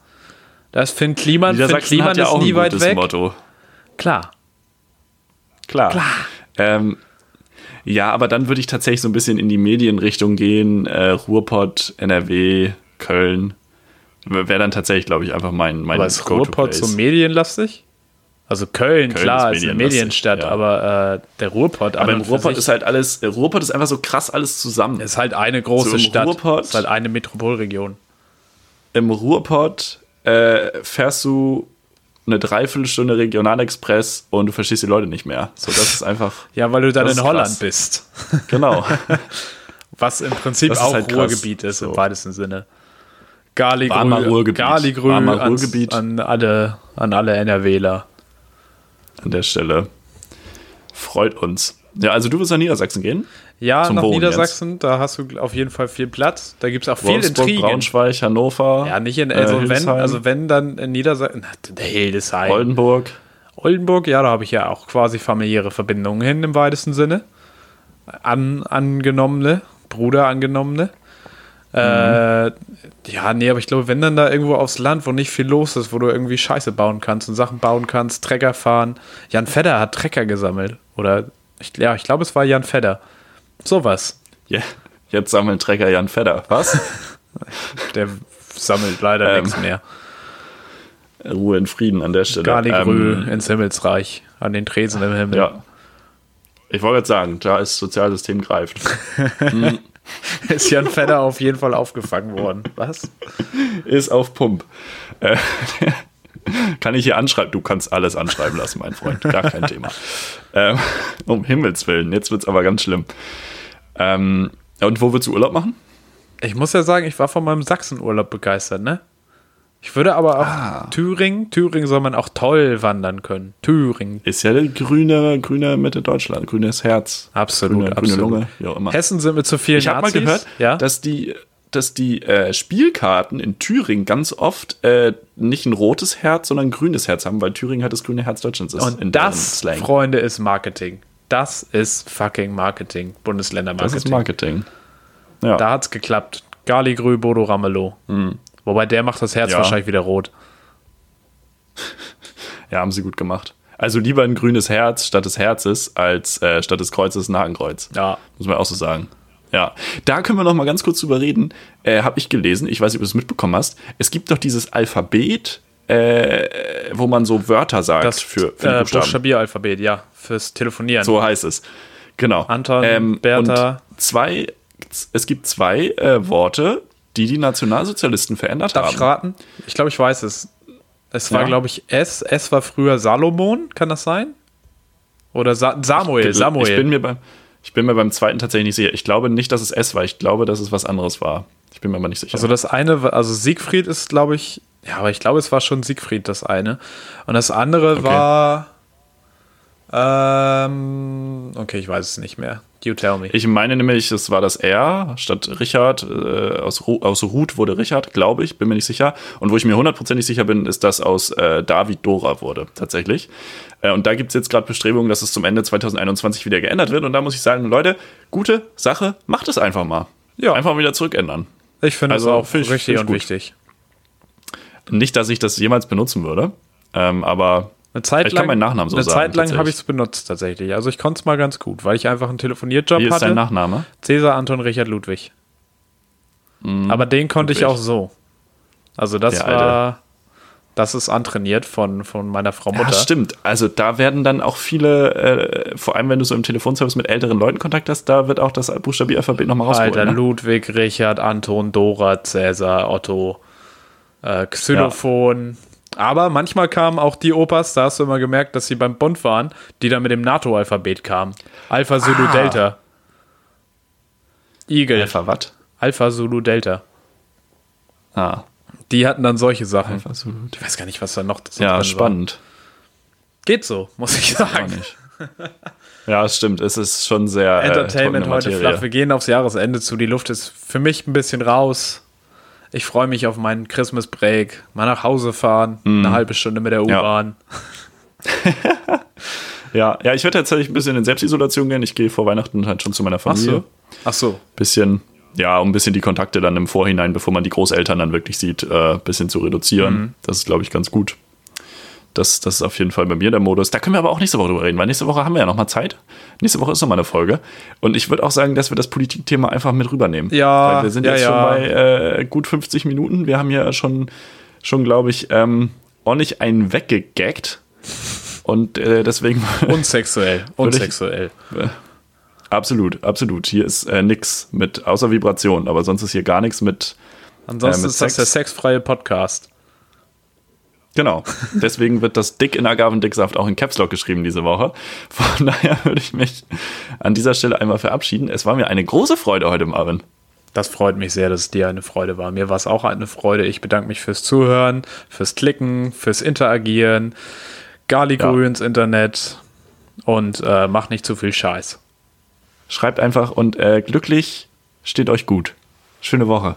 Da ist Finn Kliman. Finn Kliman hat ja ist nie weit weg. Motto. Klar. Klar. Klar. Ähm, ja, aber dann würde ich tatsächlich so ein bisschen in die Medienrichtung gehen. Äh, Ruhrpott, NRW, Köln. Wäre dann tatsächlich, glaube ich, einfach mein, mein Aber ist Ruhrpott so medienlastig? Also Köln, Köln klar, ist, ist eine Medienstadt, ja. aber äh, der Ruhrpott. Aber im Ruhrpott ist halt alles, Ruhrpott ist einfach so krass alles zusammen. Ist halt eine große so Stadt. Ruhrpott, ist halt eine Metropolregion. Im Ruhrpott äh, fährst du eine Dreiviertelstunde Regionalexpress und du verstehst die Leute nicht mehr. So, das ist einfach. ja, weil du dann in Holland krass. bist. Genau. Was im Prinzip das auch halt Ruhrgebiet ist, so. im weitesten Sinne. Garligrü Ruhrgebiet. Garligrü Ruhrgebiet. An, alle, an alle NRWler. An der Stelle. Freut uns. Ja, also du wirst nach Niedersachsen gehen? Ja, nach Wohnen Niedersachsen, jetzt. da hast du auf jeden Fall viel Platz. Da gibt es auch viel Wolfsburg, Intrigen. Braunschweig, Hannover. Ja, nicht in also, äh, wenn, also wenn dann in Niedersachsen. Hildesheim. Oldenburg. Oldenburg, ja, da habe ich ja auch quasi familiäre Verbindungen hin im weitesten Sinne. An, angenommene, Bruder angenommene. Mhm. Äh, ja, nee, aber ich glaube, wenn dann da irgendwo aufs Land, wo nicht viel los ist, wo du irgendwie Scheiße bauen kannst und Sachen bauen kannst, Trecker fahren. Jan Fedder hat Trecker gesammelt. Oder, ich, ja, ich glaube, es war Jan Fedder. Sowas. Ja, jetzt sammeln Trecker Jan Fedder. Was? Der sammelt leider ähm, nichts mehr. Ruhe in Frieden an der Stelle. Garligrü ähm, ins Himmelsreich, an den Tresen im Himmel. Ja. Ich wollte jetzt sagen, da ist Sozialsystem greift. hm. ist Jan Fedder auf jeden Fall aufgefangen worden. Was? Ist auf Pump. Äh, kann ich hier anschreiben? Du kannst alles anschreiben lassen, mein Freund. Gar kein Thema. Ähm, um Himmels Willen, jetzt wird es aber ganz schlimm. Ähm, und wo willst du Urlaub machen? Ich muss ja sagen, ich war von meinem Sachsenurlaub begeistert, ne? Ich würde aber auch ah. Thüringen, Thüringen soll man auch toll wandern können. Thüringen. Ist ja der grüne, grüne Mitte Deutschland, grünes Herz. Absolut, grüne, absolut. Grüne Lunge, wie auch immer. Hessen sind mit zu vielen Ich habe mal gehört, ja? dass die, dass die äh, Spielkarten in Thüringen ganz oft äh, nicht ein rotes Herz, sondern ein grünes Herz haben, weil Thüringen halt das grüne Herz Deutschlands ist. Und das, Freunde, ist Marketing. Das ist fucking Marketing. Bundesländer-Marketing. Das ist Marketing. Ja. Da hat's geklappt. Galigrü, Bodo Ramelow. Mhm. Wobei der macht das Herz ja. wahrscheinlich wieder rot. ja, haben sie gut gemacht. Also lieber ein grünes Herz statt des Herzes als äh, statt des Kreuzes ein Hakenkreuz. Ja. Muss man auch so sagen. Ja, da können wir noch mal ganz kurz drüber reden. Äh, Habe ich gelesen, ich weiß nicht, ob du es mitbekommen hast. Es gibt doch dieses Alphabet, äh, wo man so Wörter sagt das, für, für äh, Buchstabieralphabet, ja, fürs Telefonieren. So heißt es. Genau. Anton, ähm, Bertha. zwei, es gibt zwei äh, Worte, die die Nationalsozialisten verändert Darf haben. Darf ich raten? Ich glaube, ich weiß es. Es war, ja. glaube ich, S. S war früher Salomon, kann das sein? Oder Sa Samuel, ich, Samuel. Ich bin mir bei, Ich bin mir beim zweiten tatsächlich nicht sicher. Ich glaube nicht, dass es S war. Ich glaube, dass es was anderes war. Ich bin mir aber nicht sicher. Also das eine, also Siegfried ist, glaube ich, ja, aber ich glaube, es war schon Siegfried das eine. Und das andere okay. war. Ähm, okay, ich weiß es nicht mehr. You tell me. Ich meine nämlich, es war das R statt Richard. Äh, aus, aus Ruth wurde Richard, glaube ich, bin mir nicht sicher. Und wo ich mir hundertprozentig sicher bin, ist, dass aus äh, David Dora wurde, tatsächlich. Äh, und da gibt es jetzt gerade Bestrebungen, dass es zum Ende 2021 wieder geändert wird. Und da muss ich sagen, Leute, gute Sache, macht es einfach mal. Ja. Einfach mal wieder zurückändern. Ich finde also, es auch find richtig und wichtig. Nicht, dass ich das jemals benutzen würde, ähm, aber eine Zeit ich lang, kann meinen Nachnamen so eine sagen. Eine Zeit lang habe ich es benutzt tatsächlich. Also ich konnte es mal ganz gut, weil ich einfach einen Telefonierjob hatte. Wie ist dein Nachname? Cäsar Anton Richard Ludwig. Mm, Aber den konnte Ludwig. ich auch so. Also das Der war, Alte. das ist antrainiert von, von meiner Frau Mutter. Ja, stimmt. Also da werden dann auch viele, äh, vor allem wenn du so im Telefonservice mit älteren Leuten Kontakt hast, da wird auch das Buchstabieralphabet nochmal rausgeholt. Alter, ne? Ludwig, Richard, Anton, Dora, Cäsar, Otto, äh, Xylophon. Ja aber manchmal kamen auch die Opas, da hast du immer gemerkt, dass sie beim Bund waren, die dann mit dem NATO-Alphabet kamen. Alpha Zulu ah. Delta. Igel. Alpha was? Alpha Zulu Delta. Ah. Die hatten dann solche Sachen. Alpha Zulu. Ich weiß gar nicht, was da noch Ja, spannend. War. Geht so, muss ich sagen. ja, stimmt. Es ist schon sehr. Äh, Entertainment äh, heute flach. Wir gehen aufs Jahresende zu. Die Luft ist für mich ein bisschen raus. Ich freue mich auf meinen Christmas Break, mal nach Hause fahren, mm. eine halbe Stunde mit der U-Bahn. Ja. ja. ja, ich werde tatsächlich ein bisschen in Selbstisolation gehen. Ich gehe vor Weihnachten halt schon zu meiner Familie. Ach so. Ach so. Bisschen, ja, um ein bisschen die Kontakte dann im Vorhinein, bevor man die Großeltern dann wirklich sieht, ein äh, bisschen zu reduzieren. Mhm. Das ist, glaube ich, ganz gut. Das, das ist auf jeden Fall bei mir der Modus. Da können wir aber auch nächste Woche drüber reden, weil nächste Woche haben wir ja nochmal Zeit. Nächste Woche ist nochmal eine Folge. Und ich würde auch sagen, dass wir das Politikthema einfach mit rübernehmen. Ja. Weil wir sind ja, jetzt ja. schon bei äh, gut 50 Minuten. Wir haben ja schon, schon glaube ich, ähm, ordentlich einen weggegaggt. Und äh, deswegen. Unsexuell. Unsexuell. Ich, äh, absolut, absolut. Hier ist äh, nix mit, außer Vibration, aber sonst ist hier gar nichts mit. Ansonsten äh, ist Sex. das der sexfreie Podcast. Genau. Deswegen wird das Dick in Agavendicksaft auch in Caps Lock geschrieben diese Woche. Von daher würde ich mich an dieser Stelle einmal verabschieden. Es war mir eine große Freude heute, Marvin. Das freut mich sehr, dass es dir eine Freude war. Mir war es auch eine Freude. Ich bedanke mich fürs Zuhören, fürs Klicken, fürs Interagieren. Galigrü ja. ins Internet und äh, macht nicht zu viel Scheiß. Schreibt einfach und äh, glücklich steht euch gut. Schöne Woche.